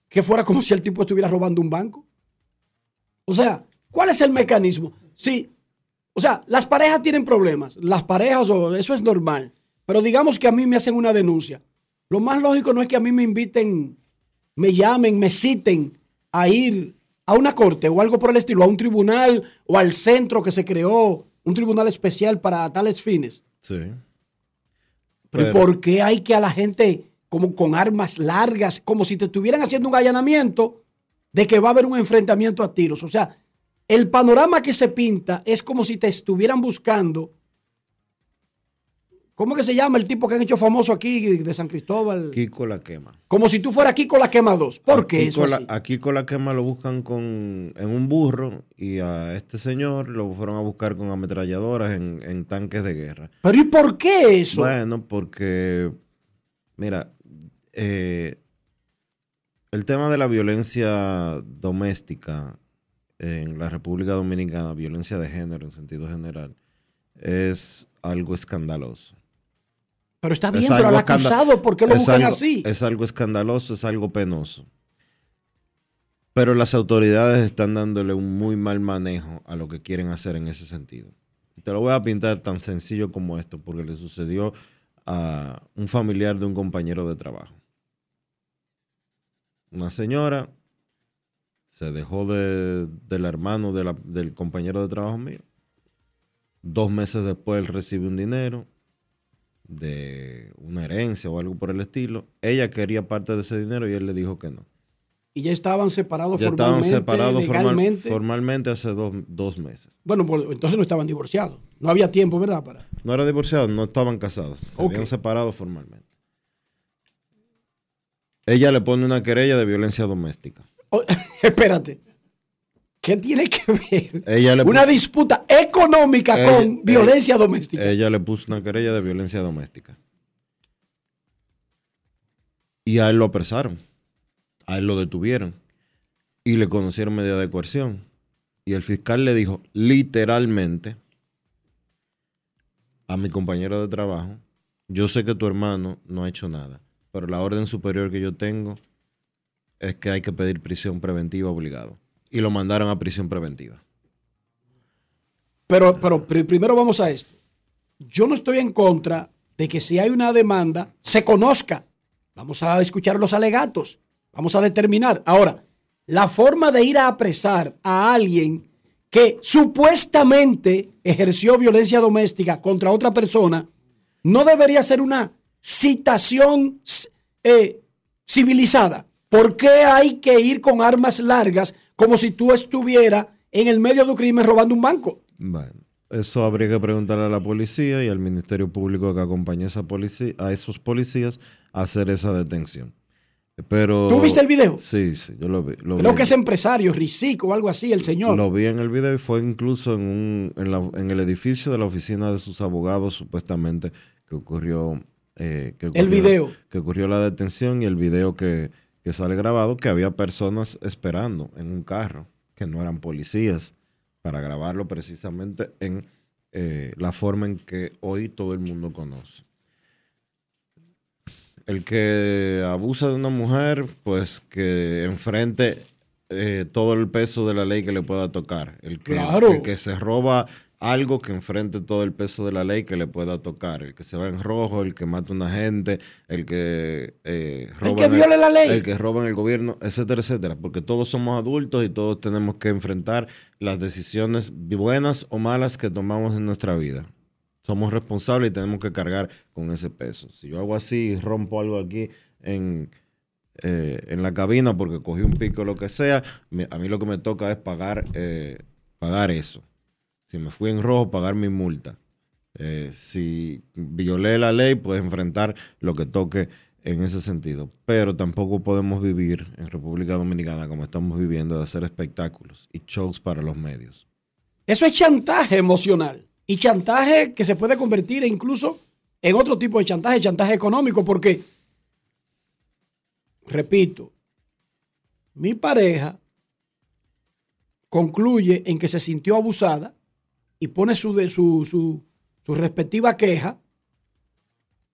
que fuera como si el tipo estuviera robando un banco. O sea, ¿cuál es el mecanismo? Sí, o sea, las parejas tienen problemas. Las parejas, o- eso es normal. Pero digamos que a mí me hacen una denuncia. Lo más lógico no es que a mí me inviten, me llamen, me citen a ir a una corte o algo por el estilo, a un tribunal o al centro que se creó, un tribunal especial para tales fines. Sí. Pero, ¿y Pero- ¿por qué hay que a la gente como con armas largas, como si te estuvieran haciendo un allanamiento de que va a haber un enfrentamiento a tiros? O sea, el panorama que se pinta es como si te estuvieran buscando. ¿Cómo que se llama el tipo que han hecho famoso aquí de San Cristóbal? Kiko la quema. Como si tú fueras con la quema 2. ¿Por qué eso con la- así? aquí con la quema lo buscan con, en un burro y a este señor lo fueron a buscar con ametralladoras en, en tanques de guerra. Pero ¿y por qué eso? Bueno, porque, mira, eh, el tema de la violencia doméstica en la República Dominicana, violencia de género en sentido general, es algo escandaloso. Pero está Es bien, pero algo al acusado, ¿por qué lo es buscan algo- así? Es algo escandaloso, es algo penoso. Pero las autoridades están dándole un muy mal manejo a lo que quieren hacer en ese sentido. Te lo voy a pintar tan sencillo como esto, porque le sucedió a un familiar de un compañero de trabajo. Una señora se dejó de- del hermano de la- del compañero de trabajo mío. Dos meses después él recibe un dinero de una herencia o algo por el estilo. Ella quería parte de ese dinero y él le dijo que no. Y ya estaban separados Ya estaban formalmente, separados formal- legalmente. formalmente hace dos, dos meses. Bueno, pues, entonces no estaban divorciados. No había tiempo, ¿verdad? Para... No eran divorciados, no estaban casados. Se Ok. habían separado formalmente. Ella le pone una querella de violencia doméstica. Oh, <laughs> espérate. ¿Qué tiene que ver Ella le una disputa económica Ella- con ella- violencia doméstica? Ella le puso una querella de violencia doméstica. Y a él lo apresaron. A él lo detuvieron. Y le conocieron medida de coerción. Y el fiscal le dijo literalmente a mi compañero de trabajo, yo sé que tu hermano no ha hecho nada, pero la orden superior que yo tengo es que hay que pedir prisión preventiva obligado. Y lo mandaron a prisión preventiva. Pero, pero pri- primero vamos a esto. Yo no estoy en contra de que si hay una demanda, se conozca. Vamos a escuchar los alegatos. Vamos a determinar. Ahora, la forma de ir a apresar a alguien que supuestamente ejerció violencia doméstica contra otra persona no debería ser una citación eh, civilizada. ¿Por qué hay que ir con armas largas como si tú estuvieras en el medio de un crimen robando un banco? Bueno, eso habría que preguntarle a la policía y al Ministerio Público que acompañó a, esa policía, a esos policías a hacer esa detención. Pero, ¿Tú viste el video? Sí, sí, yo lo vi. lo Creo vi. que es empresario, Risico o algo así, el señor. Lo vi en el video y fue incluso en, un, en, la- en el edificio de la oficina de sus abogados, supuestamente, que ocurrió. eh, que El video. Que ocurrió la detención y el video que, que sale grabado, que había personas esperando en un carro, que no eran policías, para grabarlo precisamente en eh, la forma en que hoy todo el mundo conoce. El que abusa de una mujer, pues que enfrente eh, todo el peso de la ley que le pueda tocar. El que, Claro. el que se roba algo que enfrente todo el peso de la ley que le pueda tocar. El que se va en rojo, el que mata a una gente, el que eh, roba. que en viole la ley. El que roba en el gobierno, etcétera, etcétera. Porque todos somos adultos y todos tenemos que enfrentar las decisiones buenas o malas que tomamos en nuestra vida somos responsables y tenemos que cargar con ese peso. Si yo hago así y rompo algo aquí en, eh, en la cabina porque cogí un pico o lo que sea, me- a mí lo que me toca es pagar, eh, pagar eso. Si me fui en rojo, pagar mi multa. Eh, si violé la ley, pues enfrentar lo que toque en ese sentido. Pero tampoco podemos vivir en República Dominicana como estamos viviendo de hacer espectáculos y shows para los medios. Eso es chantaje emocional. Y chantaje que se puede convertir incluso en otro tipo de chantaje, chantaje económico, porque, repito, mi pareja concluye en que se sintió abusada y pone su, de- su, su, su respectiva queja,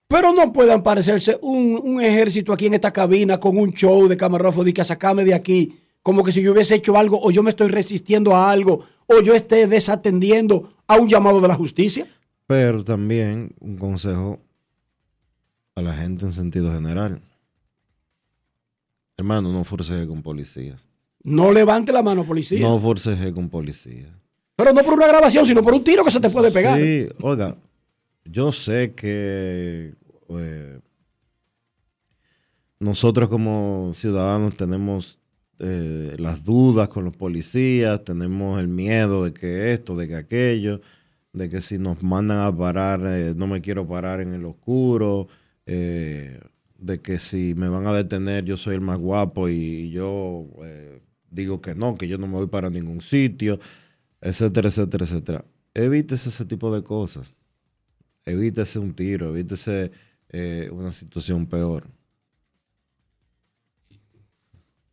pero no puede aparecerse un, un ejército aquí en esta cabina con un show de camarógrafo de que sacame de aquí, como que si yo hubiese hecho algo o yo me estoy resistiendo a algo o yo esté desatendiendo a un llamado de la justicia. Pero también un consejo a la gente en sentido general. Hermano, no forceje con policías. No levante la mano, policía. No forceje con policías. Pero no por una grabación, sino por un tiro que se te puede pegar. Sí, oiga, yo sé que eh, nosotros como ciudadanos tenemos eh, las dudas con los policías, tenemos el miedo de que esto, de que aquello, de que si nos mandan a parar, eh, no me quiero parar en el oscuro, de que si me van a detener yo soy el más guapo y yo digo que no, que yo no me voy para ningún sitio, etcétera, etcétera, etcétera. Evítese ese tipo de cosas. Evítese un tiro, evítese eh, una situación peor.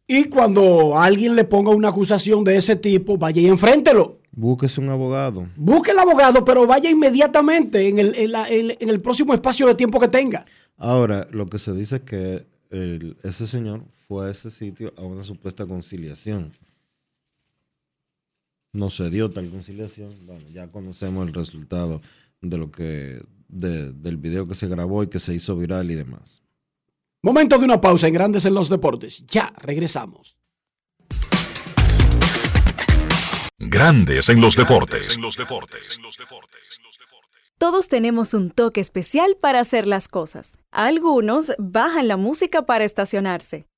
Y cuando alguien le ponga una acusación de ese tipo, vaya y enfréntelo. Búsquese un abogado. Busque el abogado, pero vaya inmediatamente en el, en la- en- en el próximo espacio de tiempo que tenga. Ahora, lo que se dice es que el- ese señor fue a ese sitio a una supuesta conciliación. No se dio tal conciliación. Bueno, ya conocemos el resultado de lo que de- del video que se grabó y que se hizo viral y demás. Momento de una pausa en Grandes en los Deportes. Ya regresamos. Grandes en los deportes. Todos tenemos un toque especial para hacer las cosas. Algunos bajan la música para estacionarse.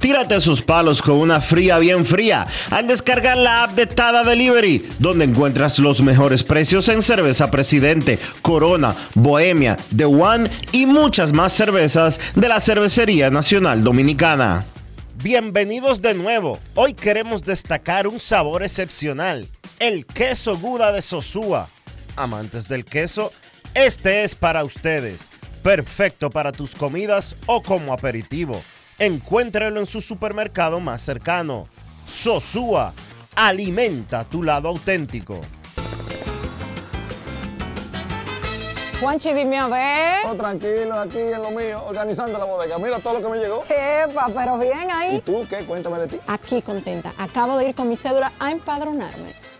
Tírate sus palos con una fría bien fría al descargar la app de Tada Delivery, donde encuentras los mejores precios en cerveza Presidente, Corona, Bohemia, The One y muchas más cervezas de la Cervecería Nacional Dominicana. Bienvenidos de nuevo. Hoy queremos destacar un sabor excepcional, el queso Guda de Sosúa. Amantes del queso, este es para ustedes. Perfecto para tus comidas o como aperitivo. Encuéntralo en su supermercado más cercano. Sosúa, alimenta tu lado auténtico. Juanchi, dime a ver. Oh, tranquilo, aquí en lo mío, organizando la bodega. Mira todo lo que me llegó. Epa, pero bien ahí. ¿Y tú qué? Cuéntame de ti. Aquí contenta. Acabo de ir con mi cédula a empadronarme.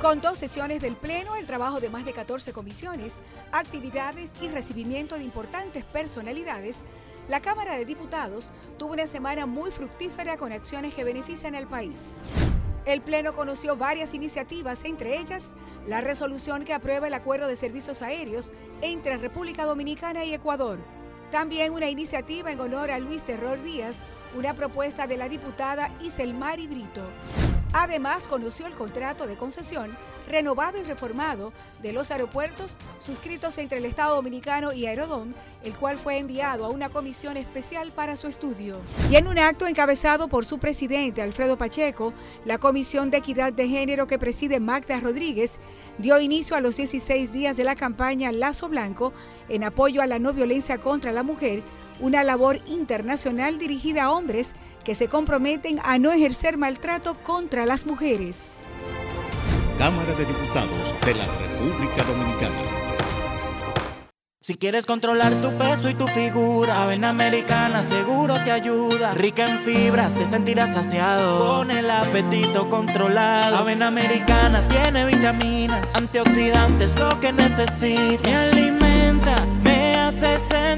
Con dos sesiones del Pleno, el trabajo de más de 14 comisiones, actividades y recibimiento de importantes personalidades, la Cámara de Diputados tuvo una semana muy fructífera con acciones que benefician al país. El Pleno conoció varias iniciativas, entre ellas la resolución que aprueba el acuerdo de servicios aéreos entre República Dominicana y Ecuador. También una iniciativa en honor a Luis Terror Díaz, una propuesta de la diputada Iselmari Brito. Además, conoció el contrato de concesión renovado y reformado de los aeropuertos suscritos entre el Estado Dominicano y Aerodón, el cual fue enviado a una comisión especial para su estudio. Y en un acto encabezado por su presidente Alfredo Pacheco, la Comisión de Equidad de Género que preside Magda Rodríguez dio inicio a los 16 días de la campaña Lazo Blanco en apoyo a la no violencia contra la mujer, una labor internacional dirigida a hombres que se comprometen a no ejercer maltrato contra las mujeres. Cámara de Diputados de la República Dominicana. Si quieres controlar tu peso y tu figura, Avena Americana seguro te ayuda. Rica en fibras, te sentirás saciado. Con el apetito controlado. Avena Americana tiene vitaminas, antioxidantes, lo que necesitas. Me alimenta, me hace sentir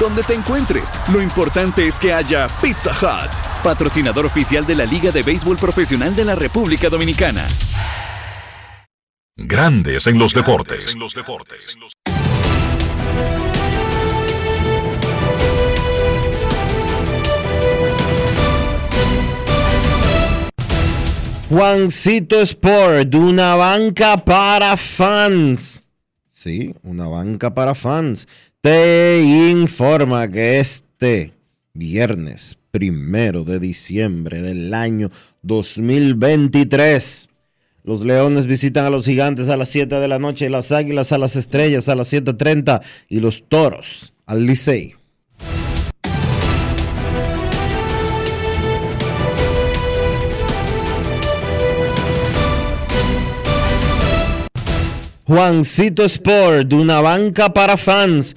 Donde te encuentres, lo importante es que haya Pizza Hut, patrocinador oficial de la Liga de Béisbol Profesional de la República Dominicana. Grandes en los deportes. Juancito Sport, una banca para fans. Sí, una banca para fans. Te informa que este viernes primero de diciembre del año 2023, los Leones visitan a los Gigantes a las 7 de la noche, las Águilas a las Estrellas a las 7:30 y los Toros al Licey. Juancito Sport, una banca para fans,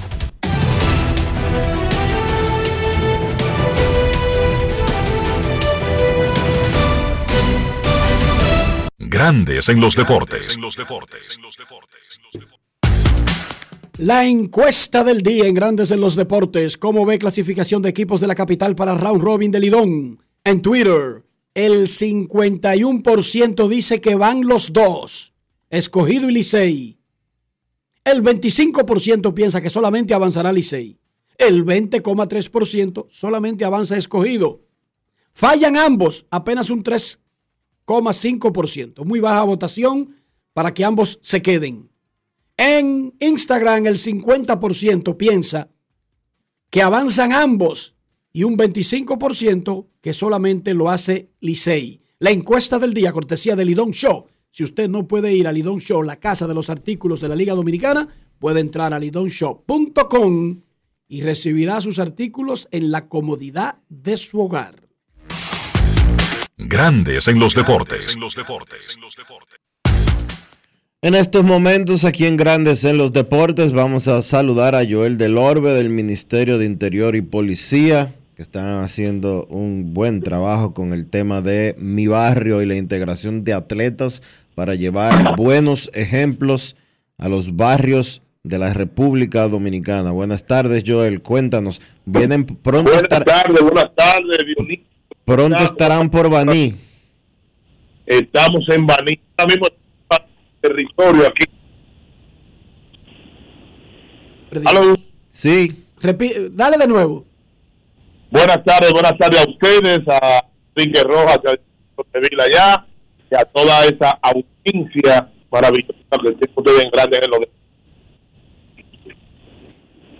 Grandes en los deportes. La encuesta del día en Grandes en los Deportes. ¿Cómo ve clasificación de equipos de la capital para Round Robin de Lidón? En Twitter, el 51% dice que van los dos, escogido y Licey. El 25% piensa que solamente avanzará Licey. El 20,3% solamente avanza escogido. Fallan ambos, apenas un 3,5%. Muy baja votación para que ambos se queden. En Instagram el 50% piensa que avanzan ambos y un 25% que solamente lo hace Licey. La encuesta del día, cortesía de Lidón Show. Si usted no puede ir a Lidón Show, la casa de los artículos de la Liga Dominicana, puede entrar a lidonshow.com y recibirá sus artículos en la comodidad de su hogar. Grandes en los deportes. En estos momentos, aquí en Grandes en los Deportes, vamos a saludar a Joel del Orbe del Ministerio de Interior y Policía, que están haciendo un buen trabajo con el tema de mi barrio y la integración de atletas para llevar buenos ejemplos a los barrios de la República Dominicana. Buenas tardes, Joel. Cuéntanos. Vienen pronto. Buenas tardes, buenas tardes, Dionisio. Pronto estarán por Baní. Estamos en Baní. Ahora mismo territorio aquí. ¿Aló? Sí. dale de nuevo. Buenas tardes, buenas tardes a ustedes, a Enrique Rojas, a Vila allá, y a toda esa audiencia maravillosa que ustedes en grandes en los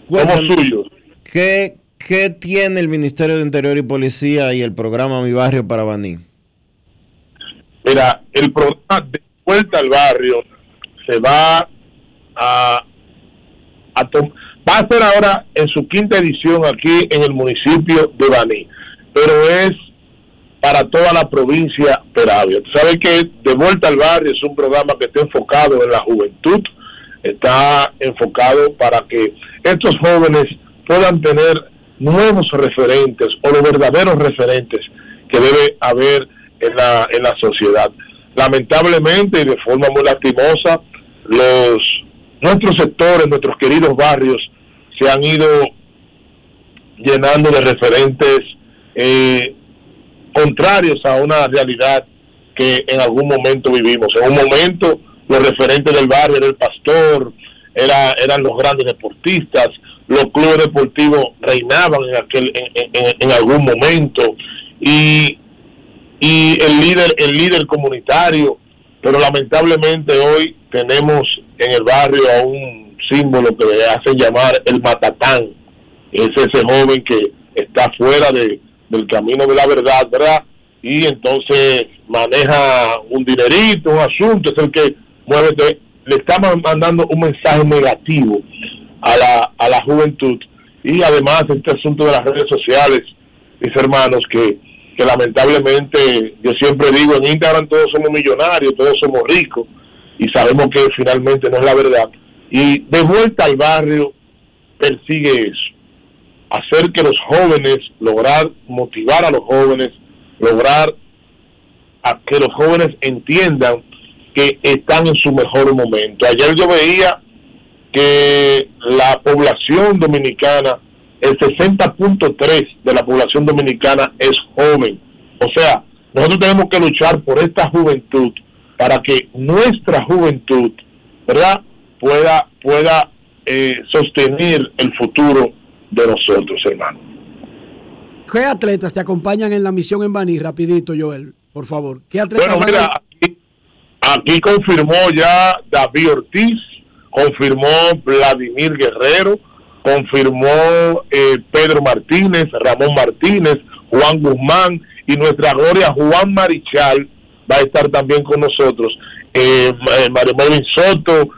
Somos suyos. ¿Qué, ¿Qué tiene el Ministerio de Interior y Policía y el programa Mi Barrio para Baní? Mira, el programa de vuelta al barrio se va a, a va a ser ahora en su quinta edición aquí en el municipio de Baní, pero es para toda la provincia Peravia. Sabe que De Vuelta al Barrio es un programa que está enfocado en la juventud, está enfocado para que estos jóvenes puedan tener nuevos referentes o los verdaderos referentes que debe haber en la, en la sociedad lamentablemente y de forma muy lastimosa, los nuestros sectores, nuestros queridos barrios, se han ido llenando de referentes eh, contrarios a una realidad que en algún momento vivimos. En un momento los referentes del barrio era el pastor, era, eran los grandes deportistas, los clubes deportivos reinaban en aquel en, en algún momento y y el líder, el líder comunitario, pero lamentablemente hoy tenemos en el barrio a un símbolo que le hacen llamar el matatán, es ese joven que está fuera de, del camino de la verdad, ¿verdad? Y entonces maneja un dinerito, un asunto, es el que mueve, le estamos mandando un mensaje negativo a la, a la juventud y además este asunto de las redes sociales, mis hermanos, que que lamentablemente yo siempre digo en Instagram todos somos millonarios, todos somos ricos y sabemos que finalmente no es la verdad. Y de vuelta al barrio persigue eso, hacer que los jóvenes, lograr motivar a los jóvenes, lograr a que los jóvenes entiendan que están en su mejor momento. Ayer yo veía que la población dominicana el 60.3 de la población dominicana es joven. O sea, nosotros tenemos que luchar por esta juventud para que nuestra juventud, ¿verdad?, pueda, pueda eh, sostener el futuro de nosotros, hermano. ¿Qué atletas te acompañan en la misión en Baní? Rapidito, Joel, por favor. ¿Qué atletas bueno, mira, aquí, aquí confirmó ya David Ortiz, confirmó Vladimir Guerrero, confirmó eh, Pedro Martínez, Ramón Martínez, Juan Guzmán y nuestra gloria Juan Marichal va a estar también con nosotros. Eh, eh Mario Melvin Soto,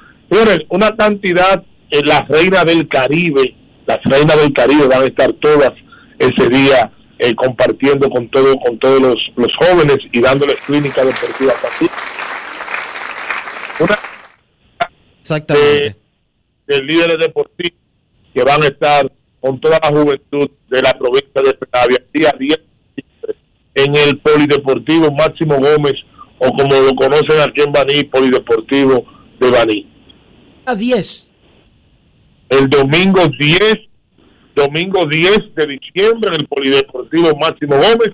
una cantidad, eh, las reinas del Caribe, las reinas del Caribe van a estar todas ese día eh, compartiendo con todo, con todos los, jóvenes y dándoles clínica deportiva Una, Exactamente. de líderes deportivos que van a estar con toda la juventud de la provincia de Peravia, día 10 en el Polideportivo Máximo Gómez, o como lo conocen aquí en Baní, Polideportivo de Baní. A 10. El domingo 10, domingo 10 de diciembre en el Polideportivo Máximo Gómez,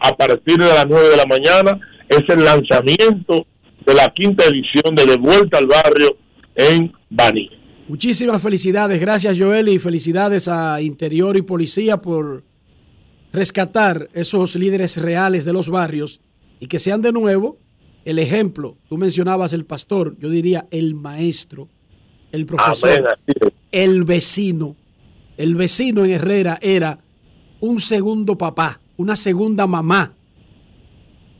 a partir de las 9 de la mañana, es el lanzamiento de la quinta edición de De Vuelta al Barrio en Baní. Muchísimas felicidades, gracias Joel y felicidades a Interior y Policía por rescatar esos líderes reales de los barrios y que sean de nuevo el ejemplo. Tú mencionabas el pastor, yo diría el maestro, el profesor, el vecino. El vecino en Herrera era un segundo papá, una segunda mamá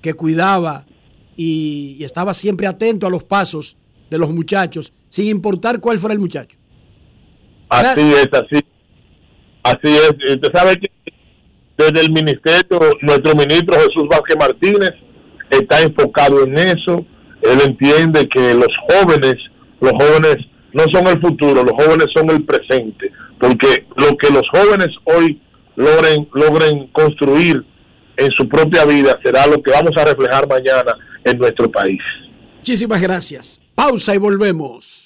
que cuidaba y, y estaba siempre atento a los pasos de los muchachos sin importar cuál fuera el muchacho. Así es, así. Así es. Usted sabe que desde el ministerio, nuestro ministro Jesús Vázquez Martínez está enfocado en eso. Él entiende que los jóvenes, los jóvenes no son el futuro, los jóvenes son el presente, porque lo que los jóvenes hoy logren, logren construir en su propia vida será lo que vamos a reflejar mañana en nuestro país. Muchísimas gracias. Pausa y volvemos.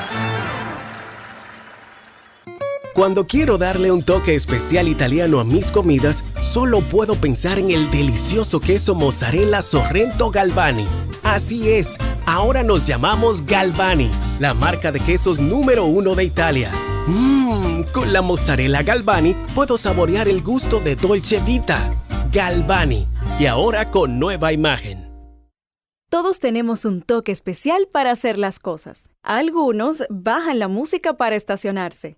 Cuando quiero darle un toque especial italiano a mis comidas, solo puedo pensar en el delicioso queso mozzarella Sorrento Galvani. Así es, ahora nos llamamos Galvani, la marca de quesos número uno de Italia. Mmm, con la mozzarella Galvani puedo saborear el gusto de Dolce Vita. Galvani, y ahora con nueva imagen. Todos tenemos un toque especial para hacer las cosas. Algunos bajan la música para estacionarse.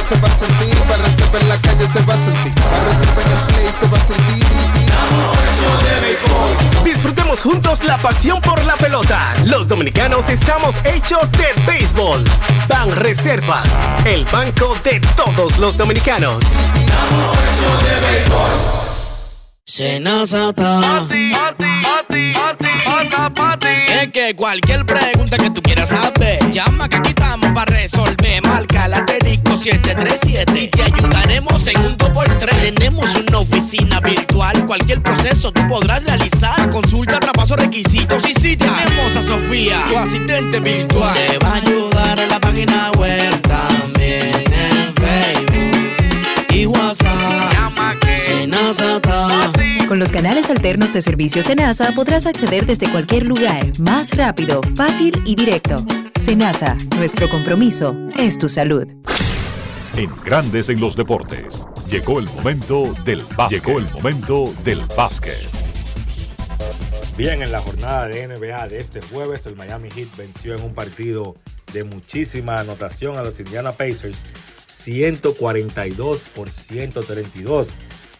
Se va a sentir, para reserva en la calle se va a sentir, para reserva en el play se va a sentir. Disfrutemos juntos la pasión por la pelota. Los dominicanos estamos hechos de béisbol. Ban Reservas, el banco de todos los dominicanos. Senazata. Pati, pati, pati, Es que cualquier pregunta que tú quieras saber, llama que aquí estamos para resolver. Marca la disco 737 y te ayudaremos en un 2x3. Tenemos una oficina virtual, cualquier proceso tú podrás realizar. Consulta, traspaso, requisitos y si tenemos a Sofía, tu asistente virtual. Te va a ayudar en la página web también en Facebook y WhatsApp. Llama que Senazata. Con los canales alternos de servicio Senasa podrás acceder desde cualquier lugar, más rápido, fácil y directo. Senasa, nuestro compromiso es tu salud. En Grandes en los Deportes, llegó el momento del básquet. Llegó el momento del básquet. Bien, en la jornada de NBA de este jueves, el Miami Heat venció en un partido de muchísima anotación a los Indiana Pacers, 142 por 132.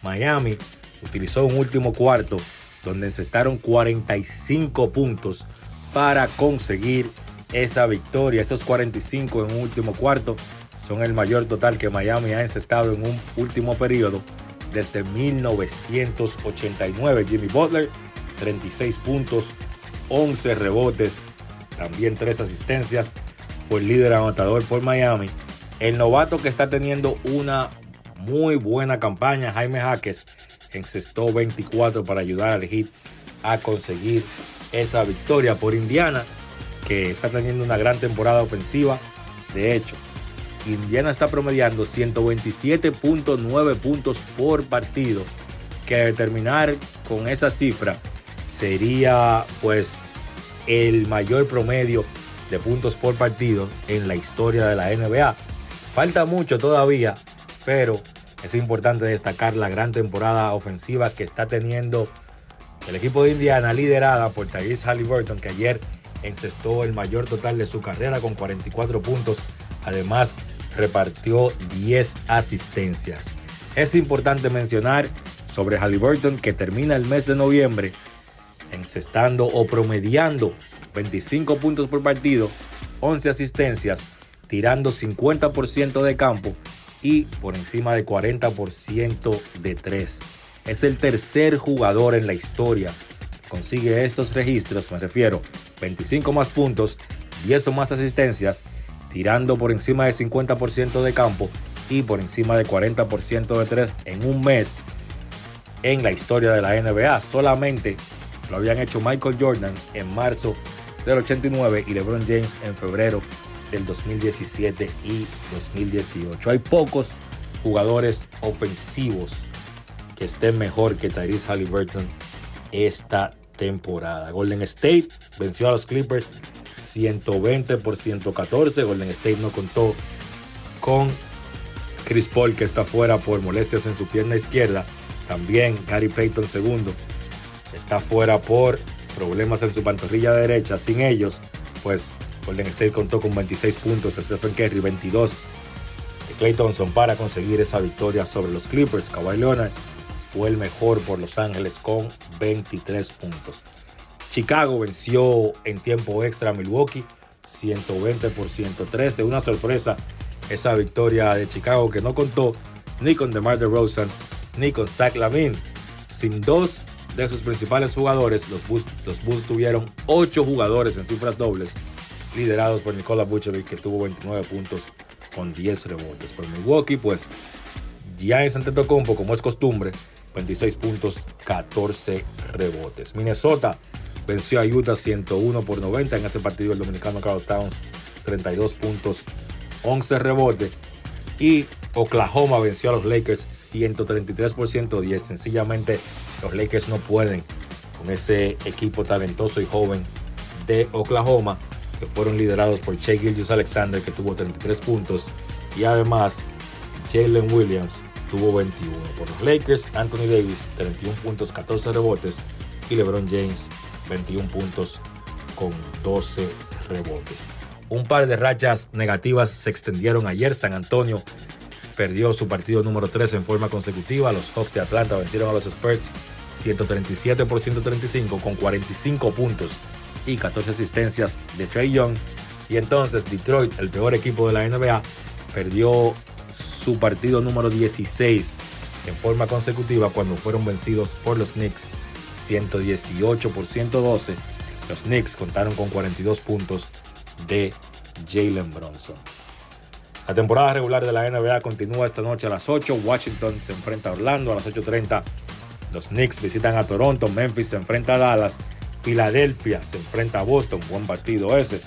Miami utilizó un último cuarto donde encestaron 45 puntos para conseguir esa victoria. Esos 45 en un último cuarto son el mayor total que Miami ha encestado en un último periodo desde 1989. Jimmy Butler, 36 puntos, 11 rebotes, también 3 asistencias. Fue el líder anotador por Miami. El novato que está teniendo una muy buena campaña, Jaime Jaques, encestó 24 para ayudar al Heat a conseguir esa victoria por Indiana, que está teniendo una gran temporada ofensiva. De hecho, Indiana está promediando 127.9 puntos por partido, que terminar con esa cifra sería pues el mayor promedio de puntos por partido en la historia de la NBA. Falta mucho todavía, pero es importante destacar la gran temporada ofensiva que está teniendo el equipo de Indiana, liderada por Tyrese Halliburton, que ayer encestó el mayor total de su carrera con 44 puntos. Además, repartió 10 asistencias. Es importante mencionar sobre Halliburton que termina el mes de noviembre encestando o promediando 25 puntos por partido, 11 asistencias, tirando 50% de campo y por encima de 40% de 3. Es el tercer jugador en la historia consigue estos registros, me refiero, 25 más puntos, 10 o más asistencias, tirando por encima de 50% de campo y por encima de 40% de 3 en un mes en la historia de la NBA. Solamente lo habían hecho Michael Jordan en marzo del 89 y LeBron James en febrero del 2017 y 2018. Hay pocos jugadores ofensivos que estén mejor que Tyrese Halliburton esta temporada. Golden State venció a los Clippers 120 por 114. Golden State no contó con Chris Paul que está fuera por molestias en su pierna izquierda. También Gary Payton segundo está fuera por problemas en su pantorrilla derecha. Sin ellos, pues Golden State contó con 26 puntos de Stephen Curry, 22 de Clay Thompson para conseguir esa victoria sobre los Clippers. Kawhi Leonard fue el mejor por Los Ángeles con 23 puntos. Chicago venció en tiempo extra a Milwaukee 120 por 113. Una sorpresa esa victoria de Chicago que no contó ni con DeMar DeRozan ni con Zach Lavin. Sin dos de sus principales jugadores, los Bulls, los Bulls tuvieron ocho jugadores en cifras dobles, liderados por Nikola Vucevic, que tuvo 29 puntos con 10 rebotes. Por Milwaukee, pues, en Antetokounmpo, como es costumbre, 26 puntos, 14 rebotes. Minnesota venció a Utah 101 por 90 en ese partido el dominicano Carl Towns 32 puntos 11 rebotes. Y Oklahoma venció a los Lakers 133 por 110 sencillamente los Lakers no pueden con ese equipo talentoso y joven de Oklahoma que fueron liderados por Shea Gilgeous Alexander que tuvo 33 puntos y además Jalen Williams tuvo 21 por los Lakers Anthony Davis 31 puntos 14 rebotes y LeBron James 21 puntos con 12 rebotes. Un par de rachas negativas se extendieron ayer. San Antonio perdió su partido número 3 en forma consecutiva. Los Hawks de Atlanta vencieron a los Spurs 137 por 135 con 45 puntos y 14 asistencias de Trey Young. Y entonces Detroit, el peor equipo de la NBA, perdió su partido número 16 en forma consecutiva cuando fueron vencidos por los Knicks 118 por 112. Los Knicks contaron con 42 puntos de Jalen Bronson. La temporada regular de la NBA continúa esta noche a las 8. Washington se enfrenta a Orlando a las 8.30. Los Knicks visitan a Toronto. Memphis se enfrenta a Dallas. Filadelfia se enfrenta a Boston. Buen partido ese.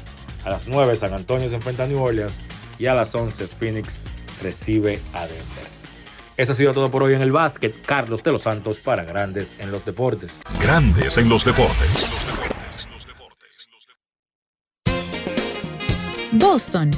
A las 9 San Antonio se enfrenta a New Orleans. Y a las 11 Phoenix recibe a Denver. Eso ha sido todo por hoy en el básquet. Carlos de los Santos para Grandes en los Deportes. Grandes en los Deportes. Boston,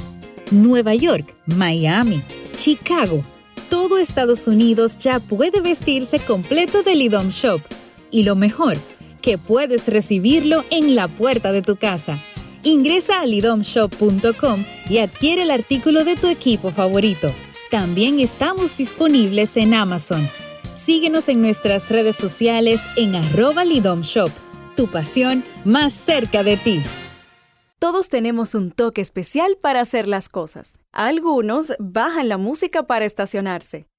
Nueva York, Miami, Chicago. Todo Estados Unidos ya puede vestirse completo del IDOM Shop. Y lo mejor, que puedes recibirlo en la puerta de tu casa. Ingresa a lidomshop.com y adquiere el artículo de tu equipo favorito. También estamos disponibles en Amazon. Síguenos en nuestras redes sociales en arroba lidomshop. Tu pasión más cerca de ti. Todos tenemos un toque especial para hacer las cosas. Algunos bajan la música para estacionarse.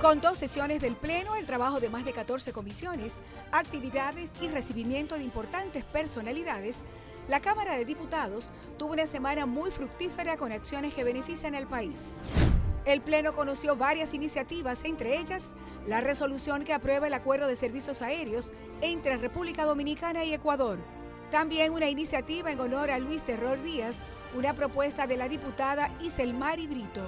Con dos sesiones del Pleno, el trabajo de más de 14 comisiones, actividades y recibimiento de importantes personalidades, la Cámara de Diputados tuvo una semana muy fructífera con acciones que benefician al país. El Pleno conoció varias iniciativas, entre ellas la resolución que aprueba el acuerdo de servicios aéreos entre República Dominicana y Ecuador. También una iniciativa en honor a Luis Terror Díaz, una propuesta de la diputada Iselmari Brito.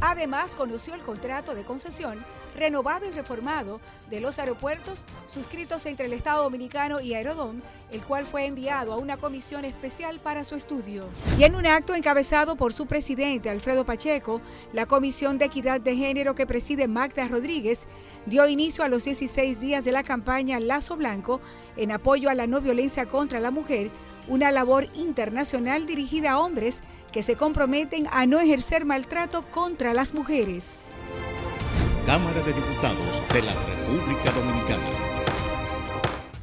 Además, conoció el contrato de concesión renovado y reformado de los aeropuertos suscritos entre el Estado Dominicano y Aerodón, el cual fue enviado a una comisión especial para su estudio. Y en un acto encabezado por su presidente, Alfredo Pacheco, la Comisión de Equidad de Género que preside Magda Rodríguez dio inicio a los 16 días de la campaña Lazo Blanco en apoyo a la no violencia contra la mujer, una labor internacional dirigida a hombres que se comprometen a no ejercer maltrato contra las mujeres. Cámara de Diputados de la República Dominicana.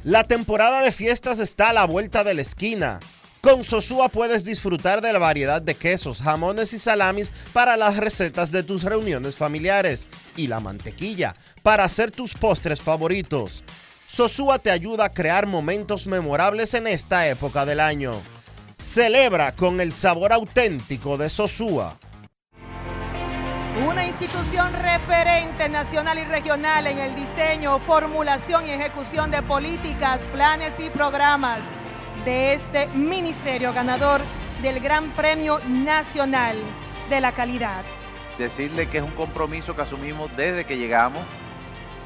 La temporada de fiestas está a la vuelta de la esquina. Con Sosúa puedes disfrutar de la variedad de quesos, jamones y salamis para las recetas de tus reuniones familiares y la mantequilla para hacer tus postres favoritos. Sosúa te ayuda a crear momentos memorables en esta época del año. Celebra con el sabor auténtico de Sosúa. Una institución referente nacional y regional en el diseño, formulación y ejecución de políticas, planes y programas de este ministerio ganador del Gran Premio Nacional de la Calidad. Decirle que es un compromiso que asumimos desde que llegamos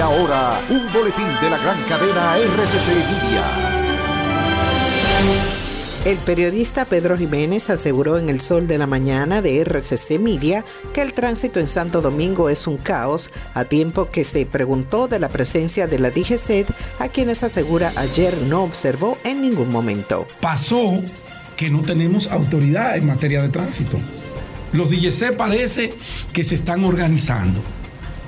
Y ahora, un boletín de la gran cadena RCC Media. El periodista Pedro Jiménez aseguró en El Sol de la Mañana de RCC Media que el tránsito en Santo Domingo es un caos, a tiempo que se preguntó de la presencia de la DGCED, a quienes asegura ayer no observó en ningún momento. Pasó que no tenemos autoridad en materia de tránsito. Los DGC parece que se están organizando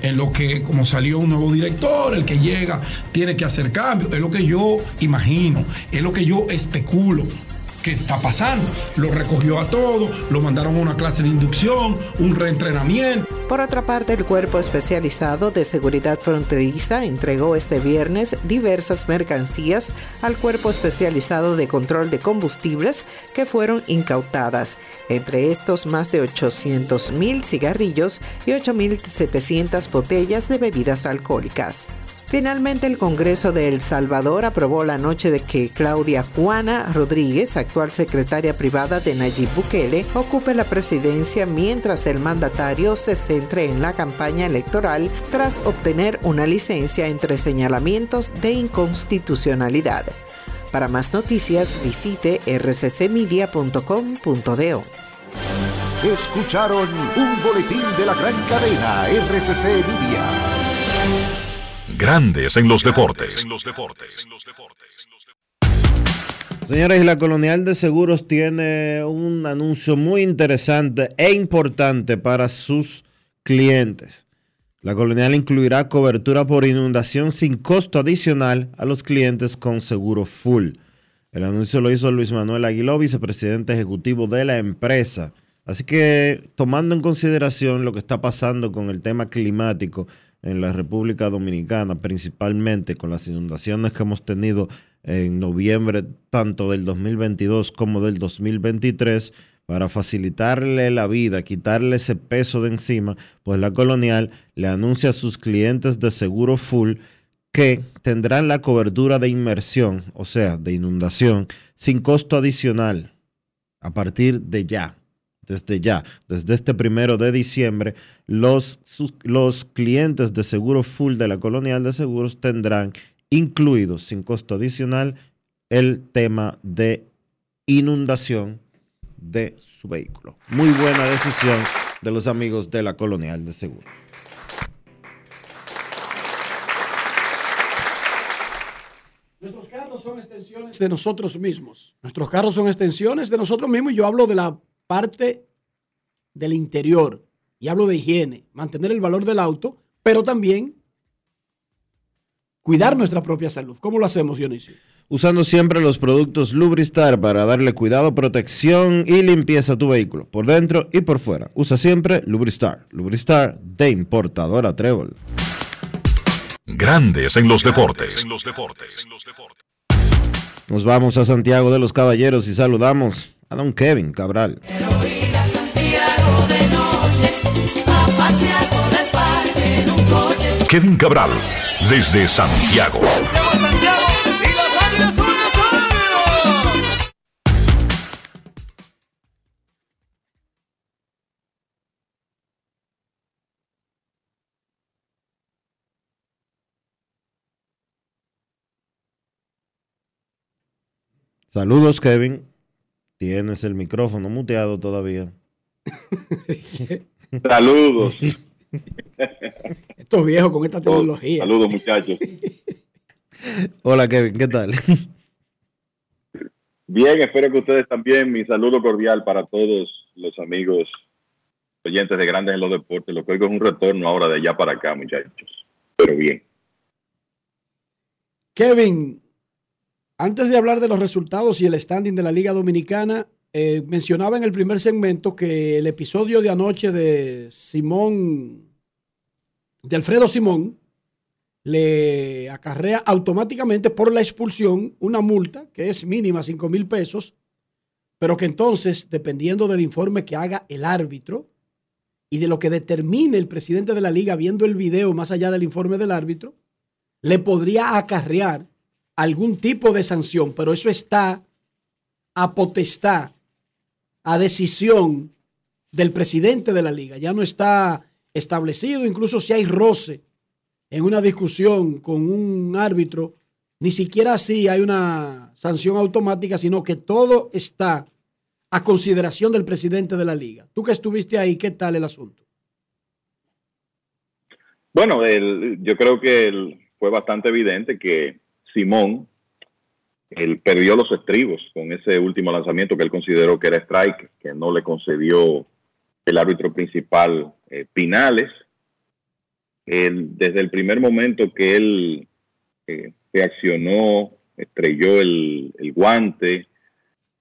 en lo que, como salió un nuevo director, el que llega tiene que hacer cambios. Es lo que yo imagino, es lo que yo especulo que está pasando. Lo recogió a todos, lo mandaron a una clase de inducción, un reentrenamiento. Por otra parte, el Cuerpo Especializado de Seguridad Fronteriza entregó este viernes diversas mercancías al Cuerpo Especializado de Control de Combustibles que fueron incautadas. Entre estos, más de 800 mil cigarrillos y 8.700 botellas de bebidas alcohólicas. Finalmente, el Congreso de El Salvador aprobó la noche de que Claudia Juana Rodríguez, actual secretaria privada de Nayib Bukele, ocupe la presidencia mientras el mandatario se centre en la campaña electoral tras obtener una licencia entre señalamientos de inconstitucionalidad. Para más noticias, visite rccmedia.com.do. Escucharon un boletín de la gran cadena RCC Media. Grandes en los deportes. Señores, la Colonial de Seguros tiene un anuncio muy interesante e importante para sus clientes. La Colonial incluirá cobertura por inundación sin costo adicional a los clientes con seguro full. El anuncio lo hizo Luis Manuel Aguiló, vicepresidente ejecutivo de la empresa. Así que tomando en consideración lo que está pasando con el tema climático, en la República Dominicana, principalmente con las inundaciones que hemos tenido en noviembre tanto del 2022 como del 2023, para facilitarle la vida, quitarle ese peso de encima, pues la colonial le anuncia a sus clientes de seguro full que tendrán la cobertura de inmersión, o sea, de inundación, sin costo adicional a partir de ya. Desde ya, desde este primero de diciembre, los, los clientes de seguro full de la Colonial de Seguros tendrán incluidos sin costo adicional el tema de inundación de su vehículo. Muy buena decisión de los amigos de la Colonial de Seguros. Nuestros carros son extensiones de nosotros mismos. Nuestros carros son extensiones de nosotros mismos y yo hablo de la parte del interior y hablo de higiene, mantener el valor del auto, pero también cuidar nuestra propia salud. ¿Cómo lo hacemos, Dionisio? Usando siempre los productos Lubristar para darle cuidado, protección y limpieza a tu vehículo, por dentro y por fuera. Usa siempre Lubristar. Lubristar de importadora Trébol. Grandes en los deportes. Nos vamos a Santiago de los Caballeros y saludamos a don Kevin Cabral. Kevin Cabral, desde Santiago. Saludos Kevin. Tienes el micrófono muteado todavía. <laughs> Saludos. <laughs> Estos viejos con esta tecnología. Saludos, muchachos. <laughs> Hola Kevin, ¿qué tal? Bien, espero que ustedes también. Mi saludo cordial para todos los amigos oyentes de Grandes en los Deportes. Lo que oigo es un retorno ahora de allá para acá, muchachos. Pero bien. Kevin, antes de hablar de los resultados y el standing de la Liga Dominicana, eh, mencionaba en el primer segmento que el episodio de anoche de Simón, de Alfredo Simón, le acarrea automáticamente por la expulsión una multa que es mínima, 5 mil pesos, pero que entonces, dependiendo del informe que haga el árbitro y de lo que determine el presidente de la liga viendo el video más allá del informe del árbitro, le podría acarrear algún tipo de sanción, pero eso está a potestad, a decisión del presidente de la liga. Ya no está establecido, incluso si hay roce en una discusión con un árbitro, ni siquiera así hay una sanción automática, sino que todo está a consideración del presidente de la liga. Tú que estuviste ahí, ¿qué tal el asunto? Bueno, yo creo que fue bastante evidente que Simón él perdió los estribos con ese último lanzamiento que él consideró que era strike, que no le concedió el árbitro principal eh, Pinales. Desde el primer momento que él eh, reaccionó, estrelló el, el guante,